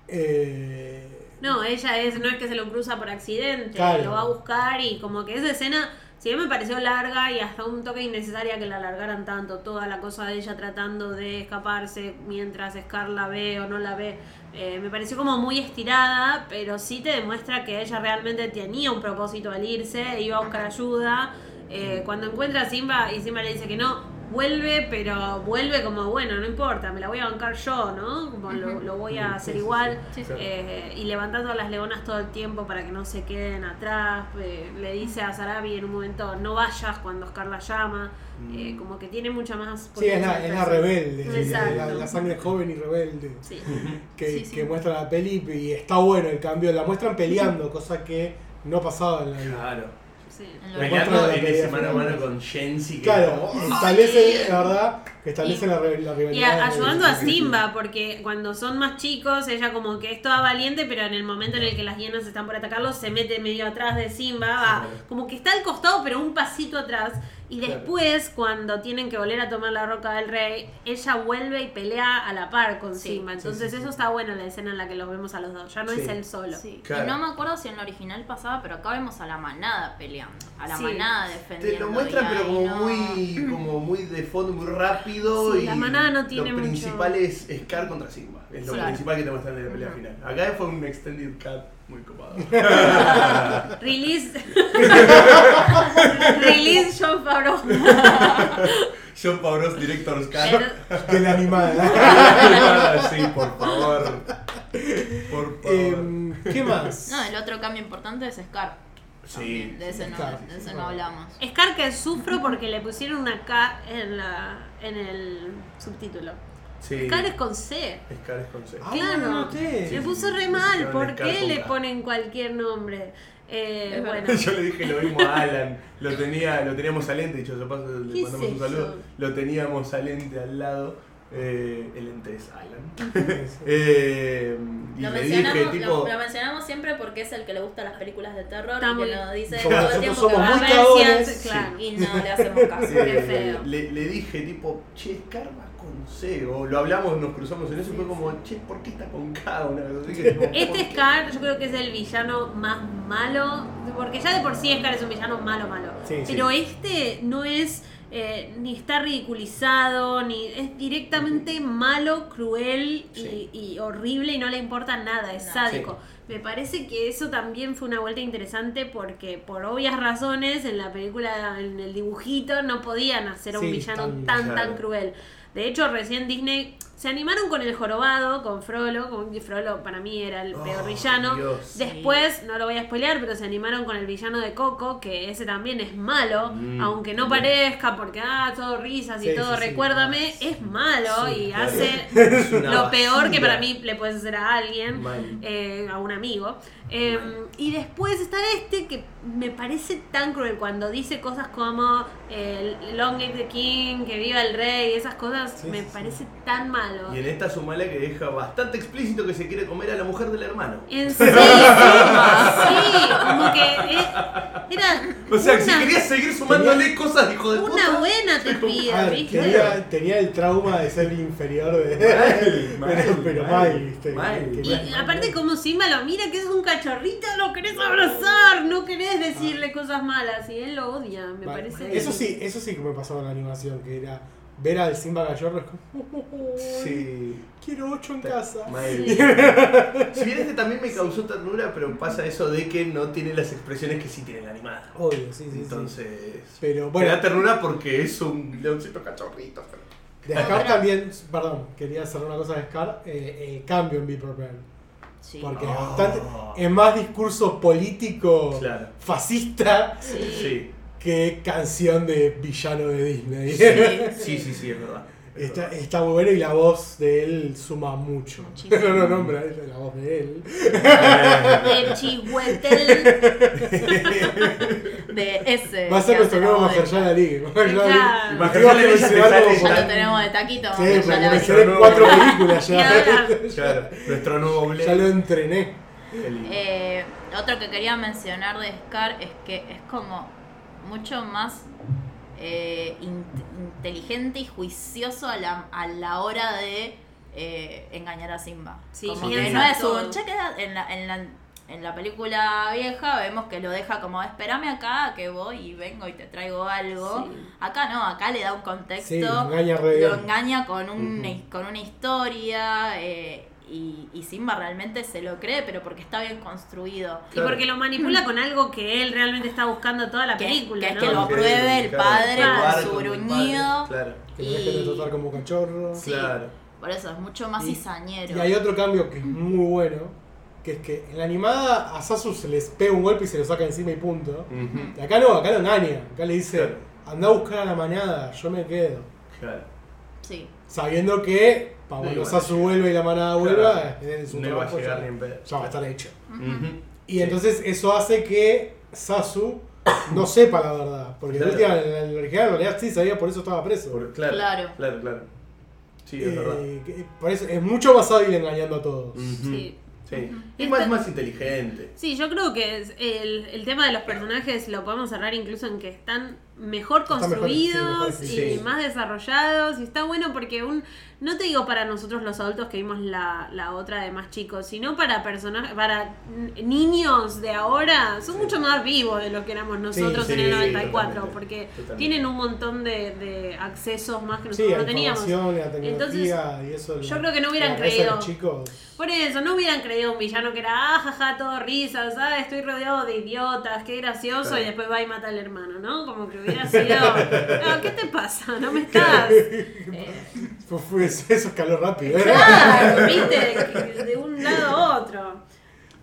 Eh, No, ella es, no es que se lo cruza por accidente, Claro. lo va a buscar y como que esa escena, si bien me pareció larga y hasta un toque innecesaria que la alargaran tanto, toda la cosa de ella tratando de escaparse mientras Scar la ve o no la ve, eh, me pareció como muy estirada, pero sí te demuestra que ella realmente tenía un propósito al irse, iba a buscar ayuda. Eh, cuando encuentra a Simba y Simba le dice que no, vuelve, pero vuelve como, bueno, no importa, me la voy a bancar yo, ¿no? Como lo, lo voy a Sí, hacer sí, igual. Sí, sí. Eh, y levantando a las leonas todo el tiempo para que no se queden atrás. Eh, le dice a Sarabi en un momento, no vayas cuando Oscar la llama. Eh, Mm. como que tiene mucha más... sí, es la, es la rebelde. La, la sangre joven y rebelde. Sí. *laughs* Que, Sí, sí. que muestra la peli y está bueno el cambio. La muestran peleando, cosa que no pasaba en la vida. Claro. Sí. En Peleando ese mano a mano con Shensi. que Claro, establece, la verdad, que establece Y- la, la Y rivalidad. a- ayudando a. Simba, porque cuando son más chicos, ella como que es toda valiente, pero en el momento en el que las hienas están por atacarlo, se mete medio atrás de Simba, va, como que está al costado, pero un pasito atrás. Y Claro. después, cuando tienen que volver a tomar la roca del rey, ella vuelve y pelea a la par con Simba. sí, Entonces sí, sí. eso está bueno en la escena en la que los vemos a los dos. Ya no Sí. es él solo. Sí. Claro. Y no me acuerdo si en la original pasaba, pero acá vemos a la manada peleando. A la Sí. manada defendiendo. Te lo muestran, pero como no- muy, como muy de fondo, muy rápido. Sí, y la manada no tiene Lo mucho- principal es Scar contra Simba. Es lo Claro. principal que te muestran en la pelea final. Acá fue un extended cut muy copado. *laughs* Release. *laughs* Release John Favreau. *laughs* John Favreau's Director's Cut. Pero- De la animada. sí, por favor. Por favor. Em, ¿Qué más? No, el otro cambio importante es Scar. Sí, También, de ese no, Claro, de ese sí, no hablamos. Scar que sufro porque le pusieron una K en, la, en el subtítulo. Sí. Scar es con C. Scar es con C. Ah, Claro. no noté. Le puso sí, re sí, mal. ¿Por qué le ponen cualquier nombre? Eh, bueno. *laughs* Yo le dije lo mismo a Alan. Lo, tenía, lo teníamos al ente, dicho de paso, le ¿Qué mandamos es un saludo. eso? Lo teníamos al ente al lado. Eh, el ente es Alan. *laughs* eh, y Lo le mencionamos, dije, lo- tipo. lo mencionamos siempre porque es el que le gusta las películas de terror y que nos dice todo el tiempo somos que va A muy a ver si y no le hacemos caso. Qué feo. le, le dije, tipo, che, Scar C. O lo hablamos, nos cruzamos en eso y fue como, che, ¿por qué está con K? Una cosa así que, tipo, ¿por Este? Scar yo creo que es el villano más malo, porque ya de por sí Scar es un villano malo, malo. Sí, sí. Pero este no es, eh, ni está ridiculizado, ni es directamente malo, cruel y, Sí. y horrible y no le importa nada, es No. sádico. Me parece que eso también fue una vuelta interesante porque por obvias razones en la película, en el dibujito, no podían hacer a un Sí, villano tan- tan, cruel. De hecho, recién Disney se animaron con el jorobado, con Frollo, con que Frollo para mí era el Oh, peor villano. Dios. Después, no lo voy a spoilear, pero se animaron con el villano de Coco, que ese también es malo, Mm. aunque no parezca porque, ah, todo risas y Sí, todo, sí, recuérdame, es malo y claro. hace *laughs* lo peor que para mí le puedes hacer a alguien, eh, a un amigo. Eh, y después está este que me parece tan cruel cuando dice cosas como eh, Long live the king, que viva el rey, esas cosas Sí, me sí, sí. parece tan malo. Y en esta sumala que deja bastante explícito que se quiere comer a la mujer del hermano. En serio, sí, como que eh, era *laughs* O sea, que si una- querías seguir sumándole cosas, hijo de puta. Una buena te A pido, ver, ¿viste? tenía, tenía el trauma de ser inferior de. Mal, *laughs* pero, mal, pero mal, mal, ¿viste? mal. Y aparte como Simba lo mira que es un cachorrito, lo querés abrazar, no querés decirle cosas malas y él lo odia, me Vale. parece. Eso sí, eso sí que me pasó en la animación, que era ver al Simba cachorro es como. Sí. Quiero ocho en casa. Sí. *laughs* Si bien este también me causó ternura, pero pasa eso de que no tiene las expresiones que sí tiene la animada. Obvio, sí, sí. sí. Entonces. Pero Me bueno, da ternura porque es un leoncito cachorrito. pero- de Scar también, perdón, quería hacer una cosa de Scar, eh, el cambio en Beeper Man. Sí. Porque es Ah. bastante. Es más discurso político Claro. fascista Sí. Que canción de villano de Disney. Sí, *laughs* sí, sí, es verdad. Es Está, está muy bueno y la voz de él suma mucho. Muchísimo. No lo nombra ella, la voz de él. El chihuetel. De ese. Va a ser nuestro nuevo. Mahershala Tengo que Ali ya lo tenemos de taquito. Sí, porque me cuatro películas ya. Claro, *laughs* nuestro nuevo. Ya lo entrené. Eh, otro que quería mencionar de Scar es que es como mucho más eh, in- inteligente y juicioso a la, a la hora de eh, engañar a Simba. Sí, como que no es un cheque en la, en la en la película vieja vemos que lo deja como espérame acá que voy y vengo y te traigo algo. Sí. Acá no, acá le da un contexto. Sí, lo engaña re lo bien. engaña con, un, con una historia eh, y, y Simba realmente se lo cree, pero porque está bien construido. Y porque lo manipula con algo que él realmente está buscando toda la Que, película, que es que lo apruebe el claro, padre con su gruñido. Claro, Que lo dejen de Y- tratar como cachorro. Sí. claro. Por eso es mucho más Y- cizañero. Y hay otro cambio que es muy bueno. Que es que en la animada a Sasu se les pega un golpe y se lo saca encima y punto. Y acá no, acá lo engaña. Acá le dice, Claro. anda a buscar a la manada, yo me quedo. Claro. Sí. Sabiendo que para No cuando a Sasu vuelva y la manada Claro. vuelva, en su No a trabajo llegar ya, ni en pedo. ya va a estar hecho. Ujú. Y Sí. entonces eso hace que Sasu no sepa la verdad. Porque Claro. en, última, en el original en realidad sí sabía, por eso estaba preso. Por- claro, Claro. claro, claro. Sí, es verdad. Eh, por eso es mucho más hábil engañando a todos. Sí. Sí. Y Es más, está- más inteligente. Sí, yo creo que es el, el tema de los personajes lo podemos cerrar incluso en que están mejor construidos sí, mejor, y más desarrollados. Y está bueno porque un. No te digo para nosotros los adultos que vimos la, la otra de más chicos, sino para personajes, para niños de ahora, son Sí. mucho más vivos de lo que éramos nosotros en el sí, 94, totalmente, porque totalmente. tienen un montón de, de accesos más que nosotros no teníamos. y eso. yo creo que no hubieran creído. chicos. Por eso, no hubieran creído un villano que era, ah, jaja, todo risas, ah, estoy rodeado de idiotas, qué gracioso, Claro. y después va y mata al hermano, ¿no? Como que hubiera sido, no, ¿qué te pasa? No me estás... eh, *laughs* Fue- fue- eso escaló rápido. ¿eh? claro, viste, de un lado a otro.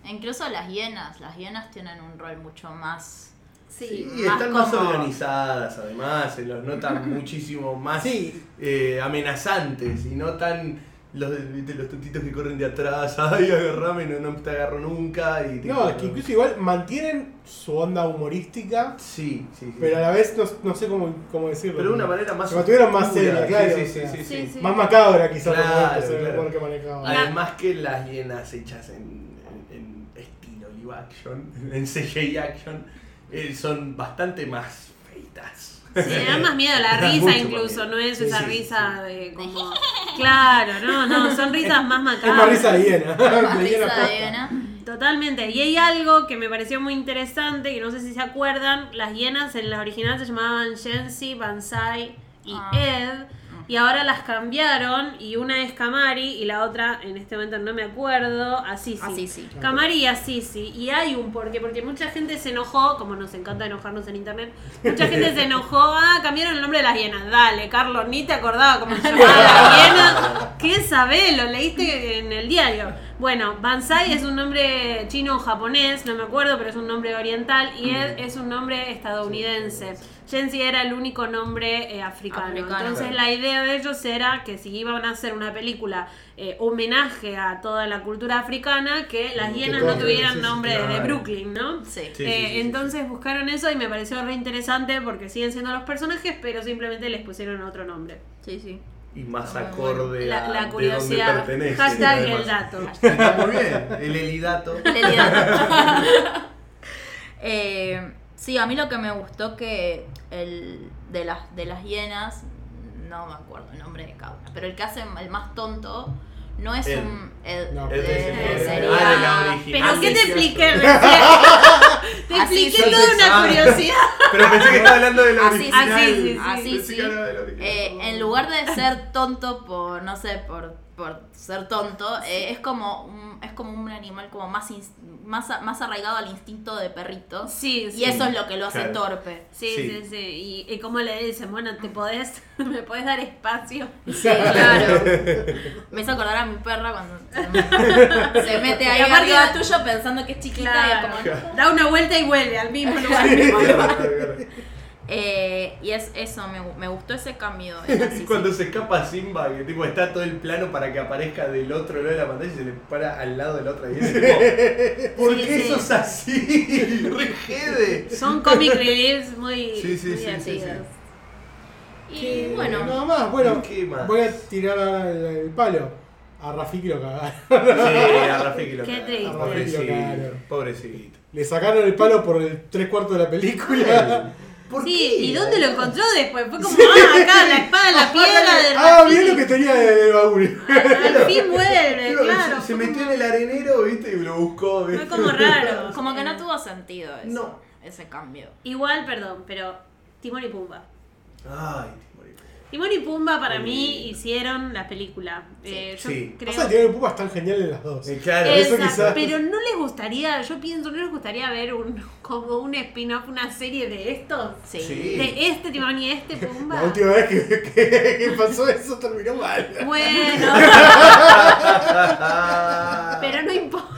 Incluso las hienas, las hienas tienen un rol mucho más. Sí. Más están más organizadas, además, se los notan *laughs* muchísimo más Sí. eh, amenazantes y no tan los, los tontitos que corren de atrás, *laughs* ay, agarrame, no, no te agarro nunca. Y, tipo, No, es que incluso igual mantienen su onda humorística, Sí, sí, sí. pero a la vez no, no sé cómo, cómo decirlo. Pero de una manera más. Se mantuvieron más seria, claro. Sí, o sí, sea, sí, sí. Más macabra quizás Claro, que. Además que las hienas hechas en, en- en estilo live action, *laughs* en CGI action, eh, son bastante más feitas. Sí, me da más miedo la *laughs* Da risa incluso, no es Sí, esa sí, risa de como... Claro, no, no, son risas más macabras. Es más *laughs* risa de hiena. Más De hiena risa posta. de hiena. Totalmente. Y hay algo que me pareció muy interesante, que no sé si se acuerdan, las hienas en la original se llamaban Shensi, Bansai y Ah. Ed. Y ahora las cambiaron y una es Kamari y la otra, en este momento no me acuerdo, Asisi. Asisi. Kamari y Asisi. Y hay un porqué, porque mucha gente se enojó, como nos encanta enojarnos en internet, mucha gente se enojó, *laughs* ah, cambiaron el nombre de las hienas. Dale, Carlos, ni te acordaba cómo se llamaba la *laughs* hiena. ¿Qué sabés? Lo leíste en el diario. Bueno, Bansai es un nombre chino o japonés, no me acuerdo, pero es un nombre oriental. Y Ed es un nombre estadounidense. Era el único nombre eh, africano. Africano. Entonces Claro. la idea de ellos era que si iban a hacer una película eh, homenaje a toda la cultura africana, que las hienas no tuvieran nombre de. Brooklyn, ¿no? Sí. Sí, Eh, sí, sí, sí. entonces buscaron eso y me pareció re interesante porque siguen siendo los personajes, pero simplemente les pusieron otro nombre. Sí, sí. Y más acorde La, a la de curiosidad. dónde pertenece. Hashtag el dato. Está muy bien. El elidato. Realidad. *laughs* Eh, sí, a mí lo que me gustó que el de las de las hienas, no me acuerdo el nombre de cada una, pero el que hace el más tonto no es Ed. un Ed, No, de- el- sería- ah, de. Pero ¿qué *laughs* te expliqué? Te expliqué sí. toda una Ah. curiosidad. Pero pensé que estaba hablando de la Así, original. así, sí, sí. Así sí. de. Eh, en lugar de ser tonto por, no sé, por, por ser tonto, eh, es como un, es como un animal como más, ins- más, más arraigado al instinto de perrito. Sí, sí. Y eso es lo que lo hace Claro. torpe. Sí, Sí. sí, sí. Y, y como le dicen, bueno, te podés, *laughs* me podés dar espacio. Sí, claro. *laughs* Me hizo acordar a mi perra cuando se, *laughs* se mete ahí Y aparte- arriba tuyo pensando que es chiquita Claro. y es como... Da una vuelta y vuelve al mismo lugar. Claro, claro. Eh, y es eso, me, me gustó ese cambio. *laughs* Cuando se escapa Simba, que tipo está todo el plano para que aparezca del otro lado de la pantalla y se le para al lado de la otra y es tipo, *laughs* ¿por Sí, qué sí. sos así? *laughs* Regede. Son comic reliefs muy, Sí, sí, muy sí, sí, sí. divertidos. Y bueno, Nada más, bueno, ¿Qué más? voy a tirar el, el palo. A Rafiki lo cagaron. Sí, a Rafiki lo Qué cagaron. triste. Pobrecito. cagaron. Pobrecito. Le sacaron el palo por el tres cuartos de la película. ¿Por Sí, qué? ¿y dónde lo encontró después? Fue como, ah, acá, la espada, la *laughs* piedra de Ah, bien lo que tenía de, de baúl. Al fin vuelve, Pero claro. Se, se fue metió en el arenero, viste, y lo buscó. Fue ¿viste? como *laughs* raro. como que no tuvo sentido eso, No. ese cambio. Igual, perdón, pero Timón y Pumba. Ay, Timón y Pumba para mí hicieron la película. Eh, yo Sí. creo Pasa que Timón y Pumba están geniales las dos. Eh, Claro, eso Exacto, quizás- Pero no les gustaría, yo pienso, no les gustaría ver un, como un spin-off, una serie de estos. Sí. Sí. De este Timón y este Pumba. La última vez que, *laughs* que- que pasó eso terminó mal. Bueno, *laughs* pero no importa.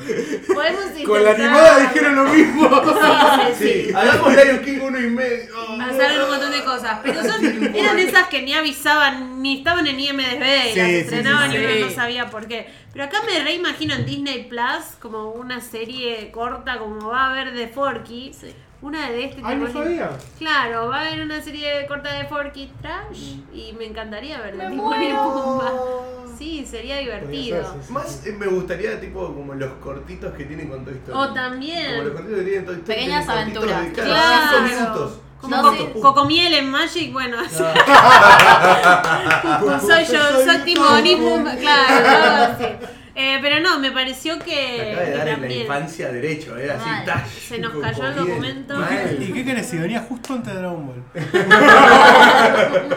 Podemos intentar. Con la animada dijeron lo mismo. Sí, sí, Sí, hagamos Lion King uno y medio. Pasaron un montón de cosas. Pero son, eran esas que ni avisaban, ni estaban en IMDB y Sí, las sí, estrenaban sí, y sí. uno no sabía por qué. Pero acá me reimagino en Disney Plus como una serie corta, como va a haber de Forky. Sí. Una de este Ay, no tipo. sabía. Claro, va a haber una serie corta de Forky Trash y me encantaría verla. Me. *laughs* Sí, sería divertido. Podría ser, sí, sí. Más eh, me gustaría, tipo, como los cortitos que tienen con Toy Story. O también. Como los cortitos que tienen Toy Story. Pequeñas de, aventuras. Claro. cinco minutos. Como No, co- sí. Cocomiel en Magic, bueno, así. Ah. soy yo, soy y Pumba, claro, algo así. Eh, pero no, me pareció que, Me acaba de que dar en la infancia derecho, eh, así, Mal. tash, Se nos cayó el documento. ¿Y qué querés? Si venía justo antes de Dragon Ball. *laughs*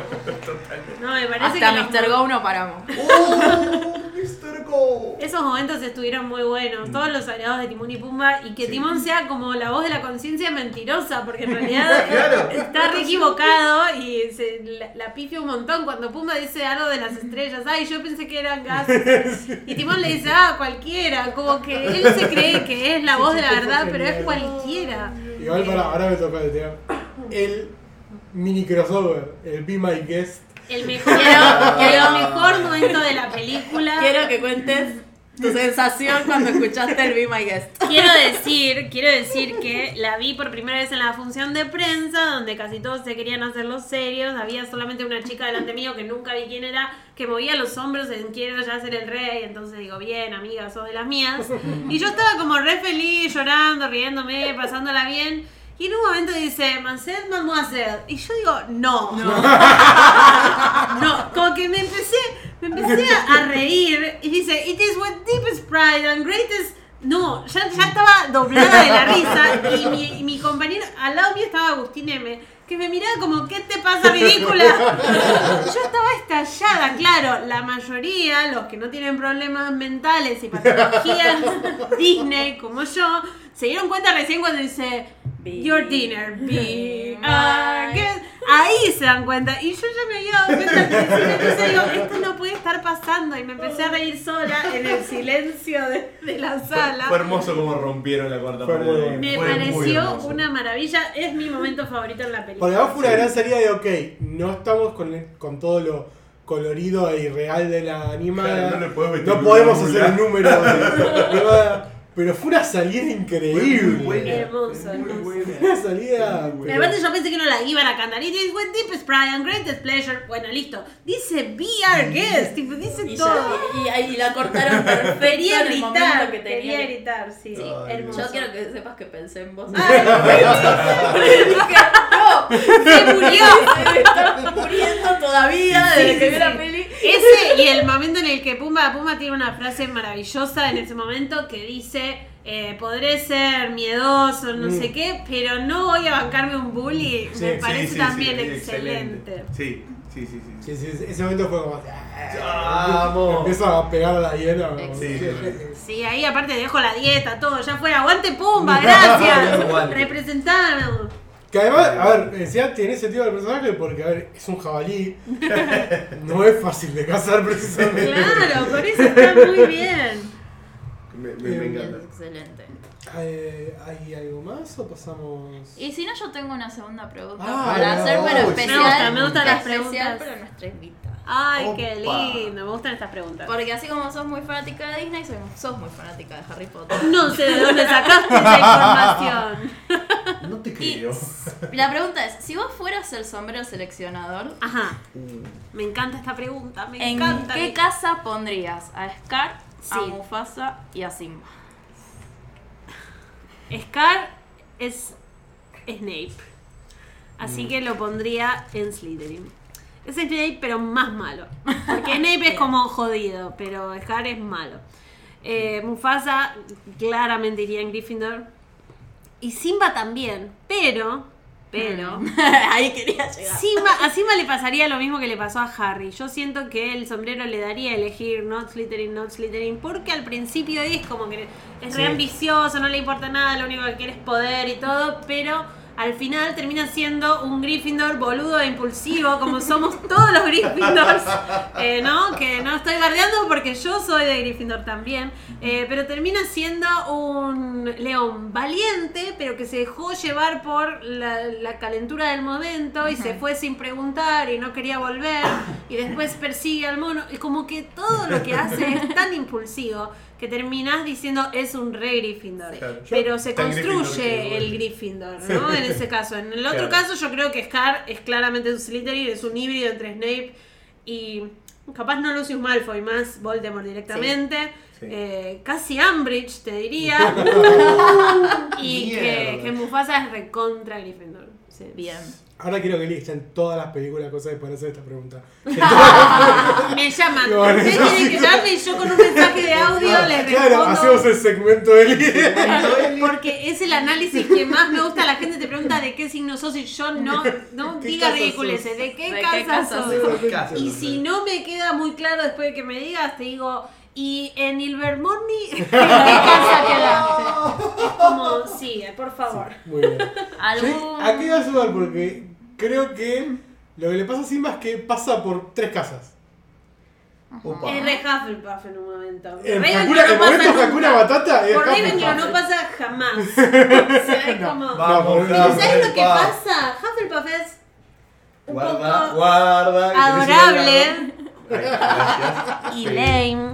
No, me parece Hasta que Mr. Go no paramos. ¡Oh! Go. esos momentos estuvieron muy buenos. Todos los aliados de Timón y Pumba. Y que Sí. Timón sea como la voz de la conciencia mentirosa, porque en realidad *laughs* Claro. está re equivocado y se, la, la pifia un montón cuando Pumba dice algo de las estrellas. Ay, yo pensé que eran gases. *laughs* Y Timón le dice, ah, cualquiera. Como que él se cree que es la voz de la verdad, pero es cualquiera. Igual para, ahora me toca el tema. El mini crossover, el Be My Guest. El mejor, Quiero- el *laughs* mejor momento de la película. Quiero que cuentes tu sensación cuando escuchaste el Be My Guest. Quiero *laughs* decir, quiero decir que la vi por primera vez en la función de prensa, donde casi todos se querían hacer los serios. Había solamente una chica delante mío que nunca vi quién era, que movía los hombros en quiero ya ser el rey. Entonces digo, bien, amiga, sos de las mías. Y yo estaba como re feliz, llorando, riéndome, pasándola bien. Y en un momento dice, Mancet, mademoiselle. Y yo digo, no. *laughs* No, como que me empecé, me empecé a *laughs* reír y dice, it is with deepest pride and greatest... No, ya, ya estaba doblada de la risa y mi, y mi compañero, al lado mío estaba Agustín M, que me miraba como, ¿qué te pasa, ridícula? *laughs* Yo estaba estallada, claro, la mayoría, los que no tienen problemas mentales y patologías Disney como yo, se dieron cuenta recién cuando dice, Your dinner, be a guest". Ahí se dan cuenta. Y yo ya me había dado cuenta principio, entonces digo, esto no puede estar pasando y me empecé a reír sola en el silencio de, de la sala. Fue hermoso como rompieron la cuarta pared. Me Fue pareció una maravilla, es mi momento favorito en la película. Porque además fue una gran salida de, ok, no estamos con, con todo lo colorido e irreal de la animada. No meter No una podemos hacer el número de animada. *laughs* Pero fue una salida increíble. Fue muy buena. Hermoso, Fue muy hermoso. buena. Una salida. Buena. Aparte yo pensé que no la iban a cantar. Y dice, deepest pride and greatest pleasure. Bueno, listo. Dice be our guest. Tipo, dice Y, todo. ya- y, y ahí la cortaron perfecto Quería en el momento gritar, que tenía. quería que- gritar, sí. Sí, Ay, hermoso. Yo quiero que sepas que pensé en vos. Ay, *laughs* no, se murió. debe estar muriendo todavía Sí, desde que sí, vi la peli. Ese y el momento en el que Pumba Pumba tiene una frase maravillosa en ese momento que dice eh, podré ser miedoso, no Mm. sé qué, pero no voy a bancarme un bully. Sí, Me sí, parece Sí, sí, también sí, excelente. Sí, sí, sí, sí. Sí, sí, ese momento fue como. Vamos. Empieza a pegar a la hiena. Sí, ahí aparte dejo la dieta, todo, ya fue, aguante Pumba, *laughs* gracias. Aguante. Representanos. Que además, a ver, decía, tiene sentido el personaje porque, a ver, es un jabalí. *laughs* No es fácil de cazar precisamente. Claro, por eso está muy bien. Me, me, me Es encanta. excelente. Eh, ¿Hay algo más o pasamos? Y si no, yo tengo una segunda pregunta Ah, para no. hacer, pero especial. me gusta, me gustan las preguntas. para nuestra invitada. Ay, qué lindo, me gustan estas preguntas. Porque así como sos muy fanática de Disney, sos, sos muy fanática de Harry Potter. No sé de dónde sacaste esa información. No te Y creo. la pregunta es, si vos fueras el sombrero seleccionador, Ajá, me encanta esta pregunta, me ¿en encanta. qué casa pondrías a Scar, a. Mufasa y a Simba? Scar es Snape. Así que lo pondría en Slytherin. Es Snape, pero más malo. Porque *laughs* Snape es como jodido, pero Scar es malo. Eh, Mufasa claramente iría en Gryffindor. Y Simba también. Pero, pero. *laughs* Ahí quería llegar. Simba, a Simba le pasaría lo mismo que le pasó a Harry. Yo siento que el sombrero le daría a elegir not Slytherin, not Slytherin, porque al principio es como que es re Sí. ambicioso, no le importa nada, lo único que quiere es poder y todo, pero al final termina siendo un Gryffindor boludo e impulsivo, como somos *laughs* todos los Gryffindors, eh, ¿no? Que no estoy bardeando porque yo soy de Gryffindor también, eh, pero termina siendo un león valiente, pero que se dejó llevar por la, la calentura del momento y se fue sin preguntar y no quería volver y después persigue al mono y como que todo lo que hace es tan impulsivo que terminás diciendo es un re Gryffindor. Claro. Pero se construye el. Gryffindor, ¿no? En ese caso. En el otro Claro. caso yo creo que Scar es claramente un Slytherin, es un híbrido entre Snape y capaz no Lucius Malfoy, más Voldemort directamente. Sí. Eh, casi Umbridge, te diría. *laughs* y que, que Mufasa es recontra Gryffindor. Sí. Bien. Ahora quiero que listen todas las películas cosas para hacer esta pregunta. *laughs* Me llaman. Bueno, Ustedes eso tienen que llamarme y yo con un mensaje de audio les claro, hacemos respondo. el segmento de Eli. *laughs* Porque es el análisis que más me gusta. La gente te pregunta de qué signo sos y yo no, no *laughs* ¿Qué diga casa ridiculeces. ¿De qué ¿De qué casa casa sos? sos? Casa, Y no si no me queda muy claro después de que me digas, te digo, y en Ilvermorny, *laughs* *laughs* ¿en qué casa quedaste? Es como, sí, por favor. Muy bien. ¿Algún... Sí, aquí voy a sumar porque creo que lo que le pasa a Simba es que pasa por tres casas. Opa. Es re Hufflepuff en un momento. En Ravenclaw Hakuna- el no pasa momento. Hakuna Matata es Por. Ravenclaw no pasa jamás. *laughs* O sea, es como... Vamos, No, Hufflepuff. ¿Sabes lo que pasa? Hufflepuff es un Guarda, poco guarda. que adorable y Sí. lame,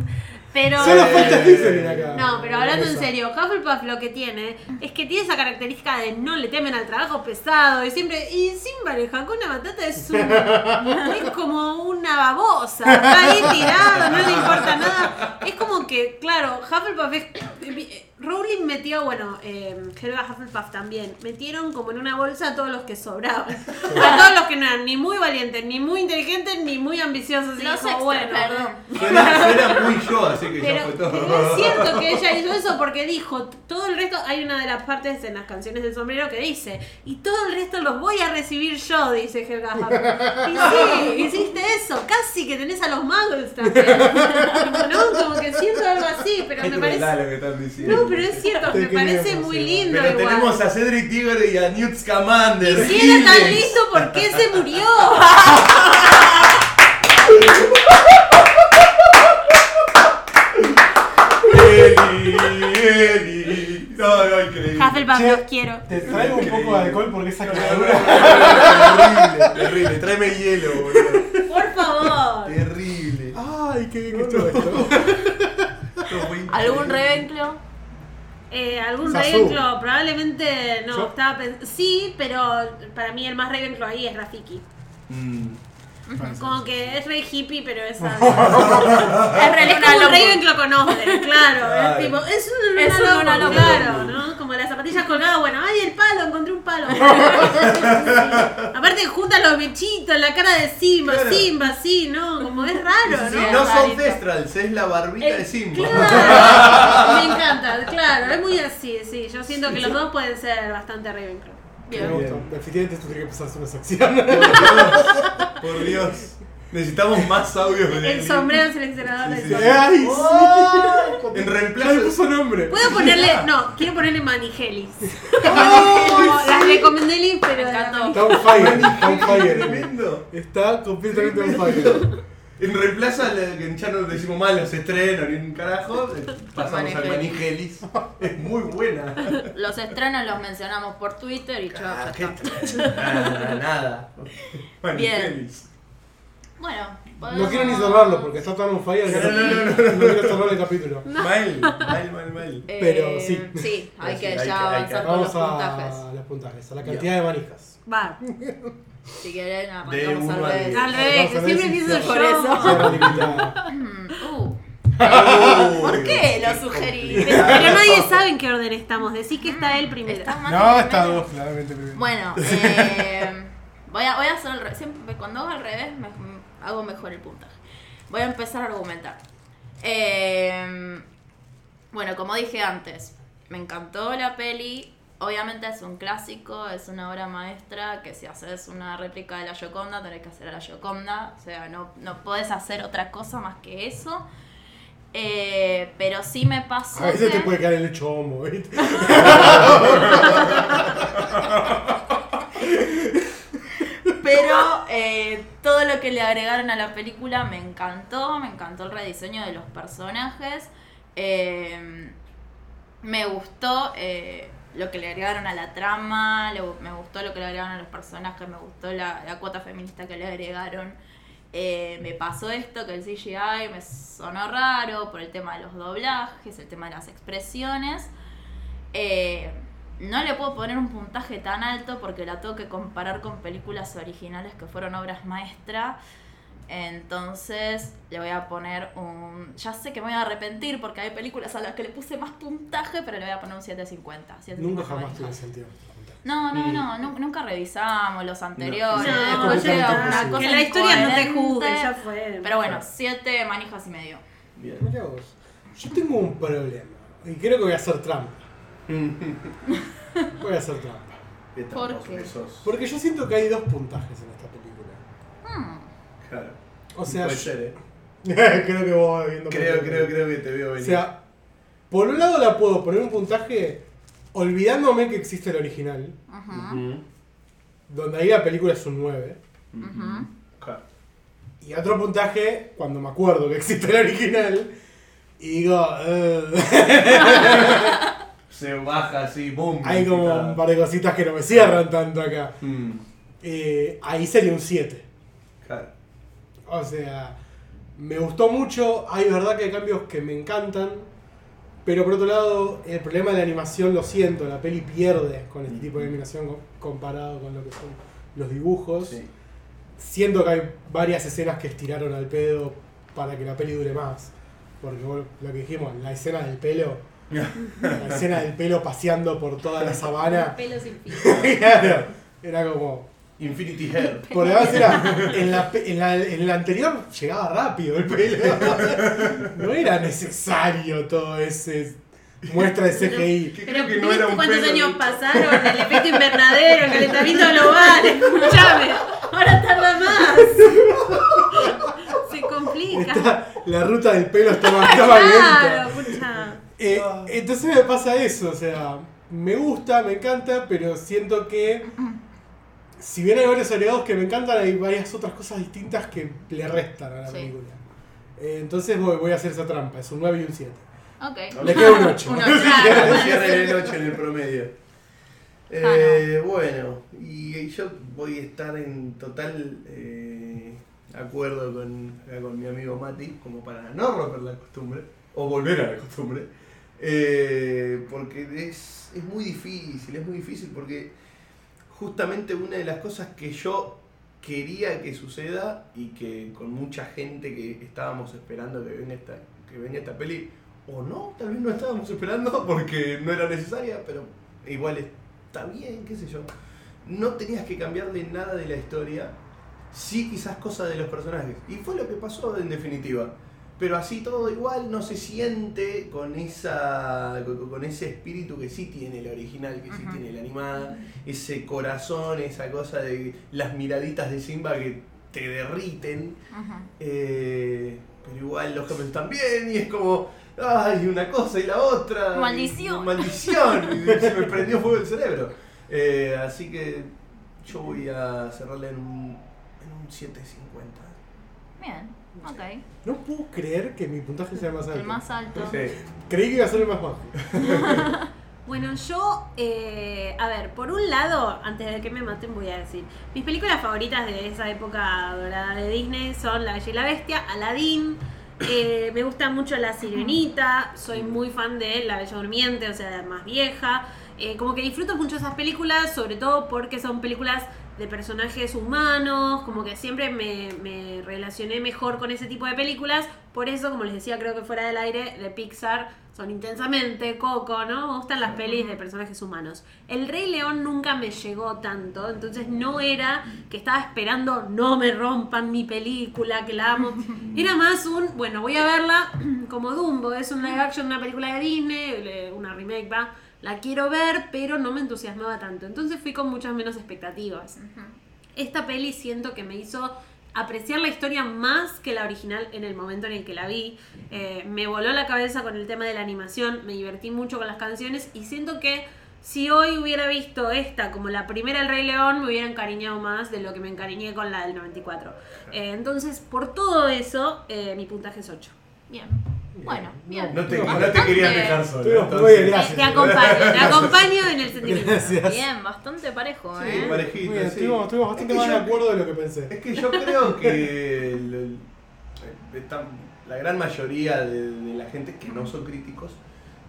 pero... Solo falta Slytherin acá. No, pero hablando en serio, Hufflepuff lo que tiene es que tiene esa característica de no le temen al trabajo pesado y siempre. Y Simba el Hakuna Matata es un. es como una babosa. Está ahí tirado, no le importa nada. Es como que, claro, Hufflepuff es. Rowling metió, bueno, eh, Helga Hufflepuff también, metieron como en una bolsa a todos los que sobraban. *laughs* A todos los que no eran ni muy valientes, ni muy inteligentes, ni muy ambiciosos. Y Los dijo, extra, bueno, perdón. Suena, suena muy yo, así que ya pero, fue pero todo. es cierto que ella hizo eso porque dijo, todo el resto, hay una de las partes en las canciones del sombrero que dice, y todo el resto los voy a recibir yo, dice Helga Hufflepuff. Y sí, *laughs* hiciste eso, casi que tenés a los muggles también. *laughs* ¿No? Como que siento algo así, pero Es me parece... lo que están diciendo. No, pero pero es cierto, me parece muy lindo. Pero tenemos a Cedric Tiger y a Newt Scamander. Si era tan listo, ¿por qué se murió? Eli, Eli. No, no, increíble. Hufflepuff, los quiero. Te traigo un poco de alcohol porque esa *laughs* quemadura. terrible, terrible. Tráeme hielo, boludo. Por favor. Terrible. Ay, qué bien que estuvo esto. ¿Algún Ravenclaw? Eh, ¿Algún Sasu. Ravenclaw? Probablemente no. Yo- Estaba pens- sí, pero para mí el más Ravenclaw ahí es Rafiki. Mm. Como que es re hippie, pero es. Es es re como Luna un con Oden, claro. Es tipo, es un Es un Luna Luna Lovegood, Lovegood. claro, ¿no? Como las zapatillas colgadas, bueno, ay, el palo, encontré un palo. *laughs* Aparte juntan los bichitos, la cara de Simba, Claro. Simba, sí, ¿no? Como es raro, Sí, ¿no? no son. Thestrals, es la barbita Eh, de Simba. Claro, *laughs* me encanta, claro, es muy así, sí. Yo siento que los dos pueden ser bastante Ravenclaw. Me Bien. gusta. Definitivamente esto tiene que hacer una sección. *laughs* Por Dios, por Dios. Necesitamos más audios de El sombrero seleccionador Sí, de sí, sí. ¡Ay, sí! En reemplazo. puso nombre. Puedo ponerle, no, quiero ponerle Manigelis. *laughs* *laughs* Como las recomendé Liz, pero. Me encantó. Está on fire, está on fire. Tremendo. Está completamente on fire. En reemplazo a la que ya no decimos mal los estrenos ni un carajo, eh, pasamos al Manigelis. Es muy buena. *laughs* Los estrenos los mencionamos por Twitter y chao, Ah. Nada, nada. Manigelis. Bueno, No quiero ni cerrarlo porque está tan on fire No, no, no, no quiero cerrar el capítulo. Mal, mal, mal, mal. Pero sí. Sí, hay que ya hay que- avanzar con los Vamos puntajes. a los puntajes, a la cantidad de manijas. Va, *laughs* Si quieren, uno al revés. al revés, siempre se- por eso. *laughs* Uh, Uh, ¿Por qué lo sugerí? Pero nadie sabe en qué orden estamos. Decí que está él primero. Está No, está primero. dos, claramente primero. Bueno, eh, voy, a, voy a hacer al revés. Siempre, cuando hago al revés, me, hago mejor el puntaje. Voy a empezar a argumentar. Eh, bueno, como dije antes, me encantó la peli. Obviamente es un clásico, es una obra maestra que si haces una réplica de la Gioconda tenés que hacer a la Gioconda. O sea, no, no podés hacer otra cosa más que eso. Eh, pero sí me pasó. A veces que- te puede caer el chomo, ¿viste? Pero eh, todo lo que le agregaron a la película me encantó, me encantó el rediseño de los personajes, eh, me gustó eh, lo que le agregaron a la trama, me gustó lo que le agregaron a los personajes, me gustó la, la cuota feminista que le agregaron. Eh, me pasó esto, que el CGI me sonó raro por el tema de los doblajes, el tema de las expresiones. Eh, no le puedo poner un puntaje tan alto porque la tengo que comparar con películas originales que fueron obras maestras. Entonces le voy a poner un... Ya sé que me voy a arrepentir porque hay películas a las que le puse más puntaje, pero le voy a poner un 750. 750 Nunca jamás tuve sentido. No, no, no, nu- nunca revisamos los anteriores. No, una Que cosa que la historia no te juzgue, ya fue. Pero bueno, 7 manijas y medio. Bien. Mirá vos. Yo tengo un problema. Y creo que voy a hacer trampa. *laughs* Voy a hacer trampa. ¿Qué ¿Por qué? Porque yo siento que hay dos puntajes en esta película. Claro. O sea, Puede yo- ser, eh. *laughs* creo que vos vas viendo. Creo, creo, creo que te veo O venir. sea, por un lado la puedo poner un puntaje olvidándome que existe el original, Ujú. donde ahí la película es un 9. ujú. Claro. Y otro puntaje cuando me acuerdo que existe el original y digo. *laughs* Se baja así, boom. hay como un par de cositas que no me cierran tanto acá. Mm, Eh, ahí sería un 7. O sea, me gustó mucho, hay verdad que hay cambios que me encantan, pero por otro lado, el problema de la animación lo siento, la peli pierde con este tipo de animación co- comparado con lo que son los dibujos. Sí. Siento que hay varias escenas que estiraron al pedo para que la peli dure más. Porque lo que dijimos, la escena del pelo, la *laughs* escena del pelo paseando por toda la sabana, Pelo sin fin. *laughs* claro, era como, Infinity Hair. *laughs* por además era, *laughs* en la, en, la, en la anterior llegaba rápido el pelo. *laughs* No era necesario todo ese muestra de CGI. Que Pero creo que no ¿viste era un cuántos pelo años de- pasaron? El efecto invernadero, el calentamiento global, escúchame. Ahora tarda más. Se complica. Está- la ruta del pelo está más, está más Claro, lenta. escucha. Eh, entonces me pasa eso, o sea, me gusta, me encanta, pero siento que si bien hay varios agregados que me encantan, hay varias otras cosas distintas que le restan a la Sí. película. Eh, entonces voy, voy a hacer esa trampa, es un 9 y un 7. Ok. Le queda un 8. *laughs* Un ocho. Claro, cierre el 8 en el promedio. Eh, bueno, y yo voy a estar en total eh, acuerdo con, con mi amigo Mati, como para no romper la costumbre, o volver a la costumbre, eh, porque es, es muy difícil, es muy difícil porque justamente una de las cosas que yo quería que suceda y que con mucha gente que estábamos esperando que venga esta, que venga esta peli, o no, tal vez no estábamos esperando porque no era necesaria, pero igual está bien, qué sé yo. No tenías que cambiarle nada de la historia, sí quizás cosas de los personajes. Y fue lo que pasó en definitiva. Pero así todo igual no se siente con esa con ese espíritu que sí tiene la original, que sí tiene la animada, ese corazón, esa cosa de las miraditas de Simba que te derriten. Eh, pero igual los Hamilton también, y es como, ay, una cosa y la otra. Maldición. y- maldición. *laughs* y se me prendió fuego el cerebro. Eh, así que yo voy a cerrarle en un, en un 750. Bien, ok. No puedo creer que mi puntaje sea más alto. El más alto. Sí. Creí que iba a ser el más bajo. *laughs* Bueno, yo, eh, a ver, por un lado, antes de que me maten voy a decir, mis películas favoritas de esa época dorada de Disney son La Bella y la Bestia, Aladdin, eh, me gusta mucho La Sirenita, soy muy fan de La Bella Durmiente, o sea, más vieja, eh, como que disfruto mucho esas películas, sobre todo porque son películas de personajes humanos, como que siempre me, me relacioné mejor con ese tipo de películas, por eso, como les decía, creo que fuera del aire, de Pixar son intensamente Coco, ¿no? Me gustan las pelis de personajes humanos. El Rey León nunca me llegó tanto, entonces no era que estaba esperando no me rompan mi película, que la amo. *laughs* Era más un, bueno, voy a verla como Dumbo, es un live action, una película de Disney, le- una remake, va. La quiero ver, pero no me entusiasmaba tanto. Entonces fui con muchas menos expectativas. Esta peli siento que me hizo apreciar la historia más que la original en el momento en el que la vi. Eh, me voló la cabeza con el tema de la animación, me divertí mucho con las canciones y siento que si hoy hubiera visto esta como la primera El Rey León, me hubiera encariñado más de lo que me encariñé con la del 94. Eh, entonces, por todo eso, eh, mi puntaje es 8. Bien. Bueno, bien. No te, no Bastante- te querían dejar solo. Te, Gracias. te acompaño, te acompaño en el sentimiento. Gracias. Bien, bastante parejo, Sí, ¿eh? parejito, bien, sí. estuvimos, estuvimos bastante Es que más de acuerdo de lo que pensé. Es que yo creo que *laughs* el- el- está- la gran mayoría de, de la gente que no son críticos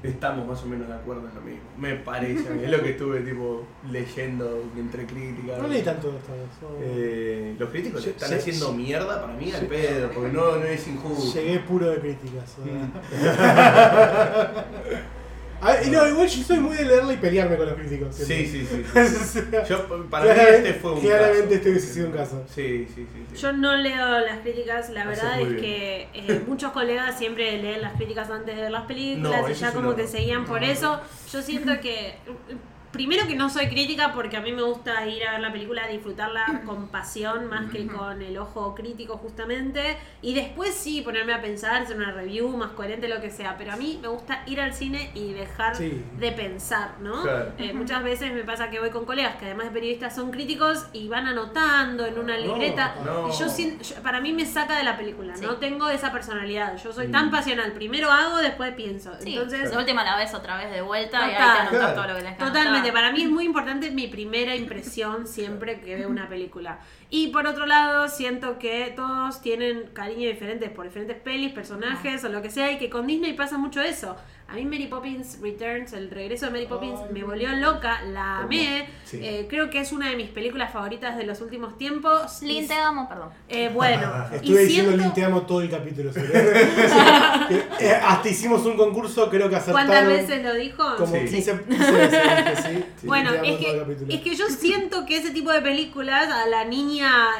estamos más o menos de acuerdo en lo mismo. Me parece, es lo que estuve tipo leyendo entre críticas. No leí tanto de esta vez. no. Eh, los críticos están haciendo mierda para mí al pedo, porque no, no es injusto. Llegué puro de críticas. *laughs* A ver, y no, igual yo soy muy de leerla y pelearme con los críticos. Sí, sí, sí. *laughs* Yo, para mí este fue un claramente caso. este hubiese sido un caso. Sí, sí, sí. sí. Yo no leo las críticas, la verdad es bien. que eh, *laughs* muchos colegas siempre leen las críticas antes de ver las películas No, y ya como un que seguían por No. eso. Yo siento que, primero que no soy crítica porque a mí me gusta ir a ver la película, a disfrutarla *clears throat* con pasión más que con el ojo crítico justamente. Y después sí ponerme a pensar, hacer una review más coherente, lo que sea. Pero a mí me gusta ir al cine y dejar Sí. de pensar, ¿no? Claro. Eh, muchas veces me pasa que voy con colegas que además de periodistas son críticos y van anotando en una No, libreta. no. Y yo, yo- para mí me saca de la película, Sí. no tengo esa personalidad. Yo soy Mm. tan pasional, primero hago, después pienso. Sí, Entonces, de última la ves otra vez de vuelta y ahí te Claro. todo lo que tenés que Totalmente, anotar. Para mí es muy importante mi primera impresión siempre que veo una película. Y por otro lado, siento que todos tienen cariño diferente por diferentes pelis, personajes o lo que sea, y que con Disney pasa mucho eso. A mí Mary Poppins Returns, el regreso de Mary Poppins, Ay, me volvió loca, la amé. Sí. Eh, creo que es una de mis películas favoritas de los últimos tiempos. Lin, Y- te amo, perdón. eh, bueno, y Estuve diciendo siento- Lin te amo todo el capítulo. *laughs* *laughs* Eh, hasta hicimos un concurso, creo que acertaron. ¿Cuántas veces lo dijo? Como Sí. 15, 15 veces sí. Sí, Bueno, es que, es que yo siento que ese tipo de películas a la niña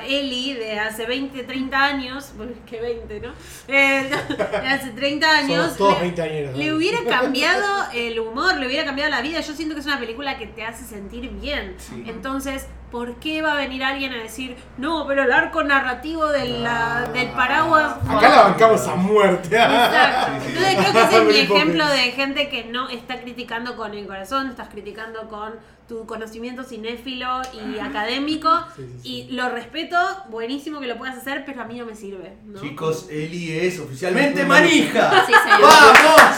Ellie de hace 20, 30 años, bueno, *laughs* que 20, ¿no? Eh, *laughs* de hace 30 años, todos le, 20 años. le hubiera cambiado *laughs* el humor, le hubiera cambiado la vida. Yo siento que es una película que te hace sentir bien. Sí. Entonces, ¿por qué va a venir alguien a decir, no, pero el arco narrativo de la- del paraguas... Acá la bancamos a muerte. Exacto. *laughs* Entonces creo que ese es mi *laughs* ejemplo de gente que no está criticando con el corazón, estás criticando con tu conocimiento cinéfilo y académico. Sí, sí, sí. Y lo respeto, buenísimo que lo puedas hacer, pero a mí no me sirve. ¿no? Chicos, Eli es oficialmente manija. ¡Vamos!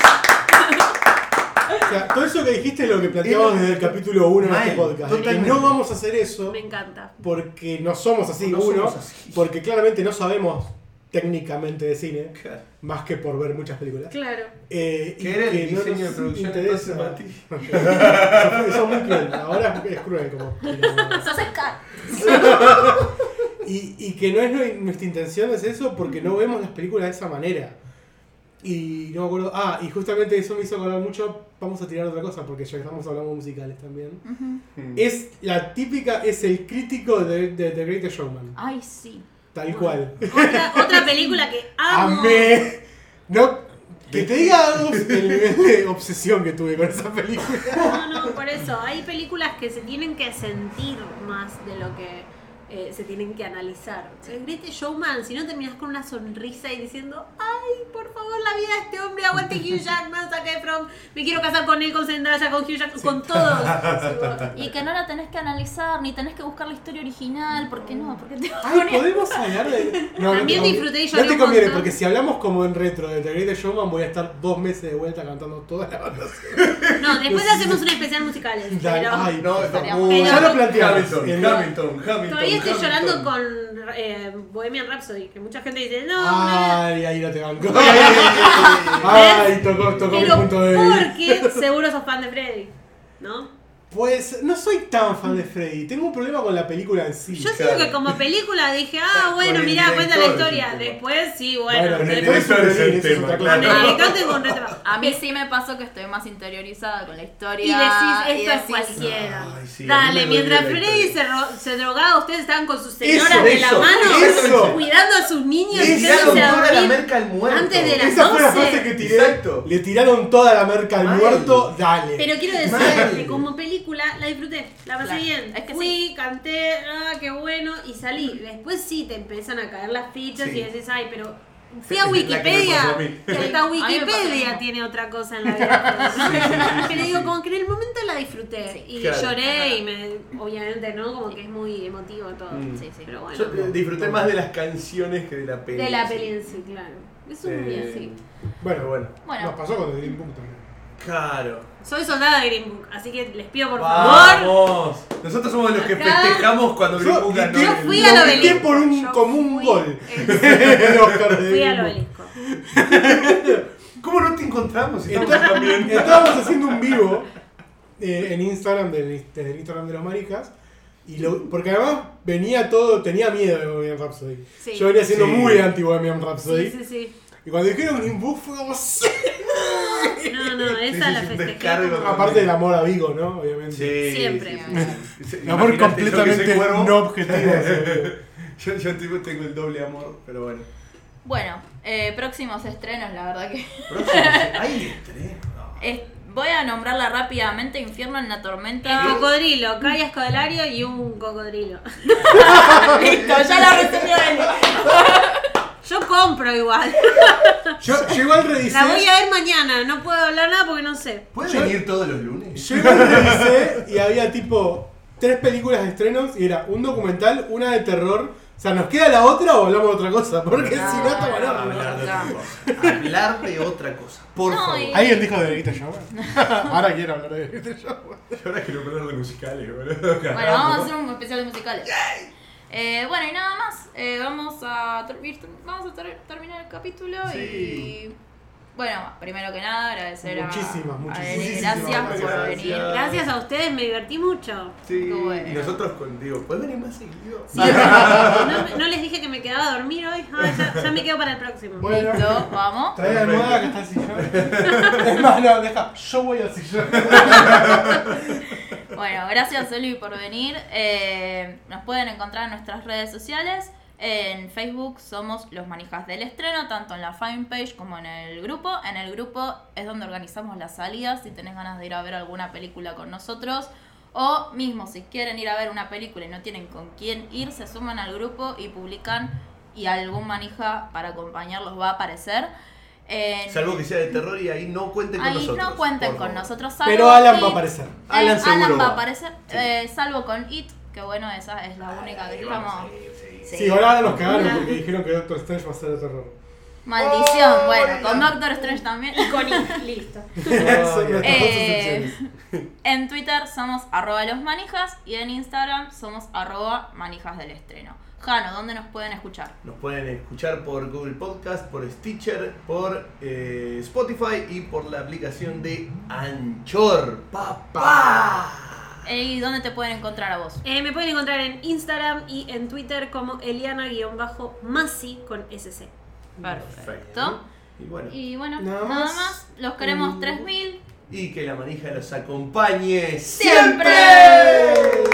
O sea, todo eso que dijiste es lo que planteamos desde el capítulo 1 de este podcast. de que totalmente. no vamos a hacer eso Me encanta. porque no somos así, No uno, somos así. porque claramente no sabemos técnicamente de cine, Claro. más que por ver muchas películas. Claro. Eh, y ¿Qué era el que no diseño de producción interesa. Mati? *laughs* Eso fue muy cruel, ahora es cruel como. *laughs* Sos. Y, y que no es nu- nuestra intención es eso porque no vemos las películas de esa manera. Y no me acuerdo. Ah, y justamente eso me hizo acordar mucho. Vamos a tirar otra cosa porque ya estamos hablando de musicales también. Es la típica, es el crítico de, de The Greatest Showman. Ay, sí. Tal cual. Otra, otra película que *laughs* amo. Amé. No, que te diga algo el nivel de obsesión que tuve con esa película. No, no, por eso. Hay películas que se tienen que sentir más de lo que eh, se tienen que analizar. El Greatest Showman, si no terminas con una sonrisa y diciendo, ay, por favor, la vida de este hombre, aguante *laughs* Hugh Jackman, Zac Efron, me quiero casar con él, con Zendaya, con Hugh Jackman, con todos. *laughs* Y que no la tenés que analizar, ni tenés que buscar la historia original, porque no, porque te Ay, podemos hablar de. No, *laughs* no También conviene. disfruté y No te conviene, montón. porque si hablamos como en retro de The Greatest Showman, voy a estar dos meses de vuelta cantando toda la banda. No, después hacemos un especial Pero ay, No, no, muy- Ya lo planteamos. Hamilton, En- Hamilton, Hamilton. Estoy llorando con eh, Bohemian Rhapsody, que mucha gente dice, no, Ay, ahí no te banco. *laughs* Ay, tocó, tocó mi Pero punto de vista. porque seguro sos fan de Freddy, ¿no? Pues no soy tan fan de Freddy. Tengo un problema con la película en sí. Yo Claro. siento que como película dije, ah, bueno, mirá, cuenta la historia. Después sí, bueno. Bueno, Con el es el es tema, claro. director tengo un retraso. A mí sí me pasó que estoy más interiorizada con la historia. Y decís, esto es decís, cualquiera. Ay, sí, Dale, mientras Freddy se, se drogaba, ustedes estaban con sus señoras Eso, de la eso, mano, eso. cuidando a sus niños y Le tiraron toda la merca al muerto. antes de las Esa fue la 12. frase que tiré. Exacto. Le tiraron toda la merca al muerto. Dale. Pero quiero Mal. decirte, como película la disfruté, la pasé Claro, bien. es que Fui, canté, ah, qué bueno, y salí. Después sí te empiezan a caer las fichas Sí. y decís, ay, pero fui a que Wikipedia. Que *laughs* hasta Wikipedia tiene otra cosa en la vida. *laughs* ¿no? Pero digo, como que en el momento la disfruté. Sí, y claro. lloré y me, obviamente, ¿no? Como que es muy emotivo todo. Mm. Sí, sí. Pero bueno. Yo eh, disfruté más de las canciones que de la peli. De la peli en sí, claro. Es un Eh, sí. Bueno, bueno. Bueno. nos pasó con The Green Book también. Claro. Soy soldada de Green Book, así que les pido por favor. Vamos. Nosotros somos los que Acá- festejamos cuando Green Book ganó. Yo fui al obelisco. por un, Yo un fui- gol. El *laughs* Oscar de Fui Green al Book. obelisco. ¿Cómo no te encontramos? si estamos Está- también. Estábamos haciendo un vivo eh, en Instagram, del- desde el Instagram de los maricas. Y lo, porque además venía todo, tenía miedo de Bohemian Rhapsody. Sí. Yo venía siendo Sí. muy anti Bohemian Rhapsody. Sí, sí, sí. Y cuando dijeron Green Book fue como... "Sí". *laughs* No, no, esa sí, la festejé. Aparte del amor a Vigo, ¿no? Obviamente. Sí, Siempre. sí, sí. Sí. Sí, El amor completamente no objetivo. *laughs* Yo, yo tipo, tengo el doble amor, pero bueno. Bueno, eh, próximos estrenos, la verdad que. *laughs* Hay estreno. es- voy a nombrarla rápidamente: Infierno en la El tormenta. cocodrilo, Kai Escodelario y un cocodrilo. Listo, ya la resumió Eli. Yo compro igual. *laughs* Yo, yo igual revisé. La voy a ver mañana, no puedo hablar nada porque no sé. ¿Pueden Yo- venir todos los lunes? Yo igual revisé y había tipo tres películas de estrenos y era un documental, una de terror. O sea, ¿nos queda la otra o hablamos de otra cosa? Porque si no, está no, mal. Hablar de otra cosa. Hablar de otra cosa. Por No, favor. y- ¿Alguien dijo de Grita *laughs* Show? Ahora quiero hablar de Grita Show. Yo ahora quiero hablar de musicales, boludo. Bueno, vamos a hacer un especial de musicales. Eh, bueno, y nada más. eh, vamos a, vamos a ter- terminar el capítulo Sí. y. Bueno, primero que nada, agradecer a- Muchísimas, a muchísimas Gracias por gracias. venir. Gracias a ustedes, me divertí mucho. Sí, Qué bueno. y nosotros con Diego, ¿puedes venir más seguido? Sí, no, no les dije que me quedaba a dormir hoy. Ah, ya, ya me quedo para el próximo. Bueno, Listo, vamos. trae la almohada que está el sillón. *laughs* Es más, no, deja, yo voy al sillón. *laughs* Bueno, gracias Eli por venir. Eh, nos pueden encontrar en nuestras redes sociales. En Facebook somos Los Manijas del Estreno, tanto en la fanpage como en el grupo. En el grupo es donde organizamos las salidas, si tenés ganas de ir a ver alguna película con nosotros. O mismo, si quieren ir a ver una película y no tienen con quién ir, se suman al grupo y publican y algún manija para acompañarlos va a aparecer. En- Salvo que sea de terror y ahí no cuenten con Ahí nosotros. no cuenten con favor. nosotros. salvo Pero Alan va a It. aparecer. Alan Eh, seguro Alan va a aparecer, Sí. eh, salvo con It, que bueno, esa es la única que Ahí estamos. vamos, sí, sí. Sí, ahora nos cagaron porque dijeron que Doctor Strange va a ser de terror. Maldición, Oh, bueno, con Doctor Strange también. Con I, listo. *laughs* Eh, en Twitter somos arroba los manijas y en Instagram somos arroba manijas del estreno. Jano, ¿dónde nos pueden escuchar? Nos pueden escuchar por Google Podcast, por Stitcher, por eh, Spotify y por la aplicación de Anchor. ¡Papá! ¿Y dónde te pueden encontrar a vos? Eh, me pueden encontrar en Instagram y en Twitter como Eliana-Masi con SC. Perfecto. Y bueno, Y bueno, Nada nada más. más. Los queremos Mm. 3000. y que la manija los acompañe ¡Siempre! siempre.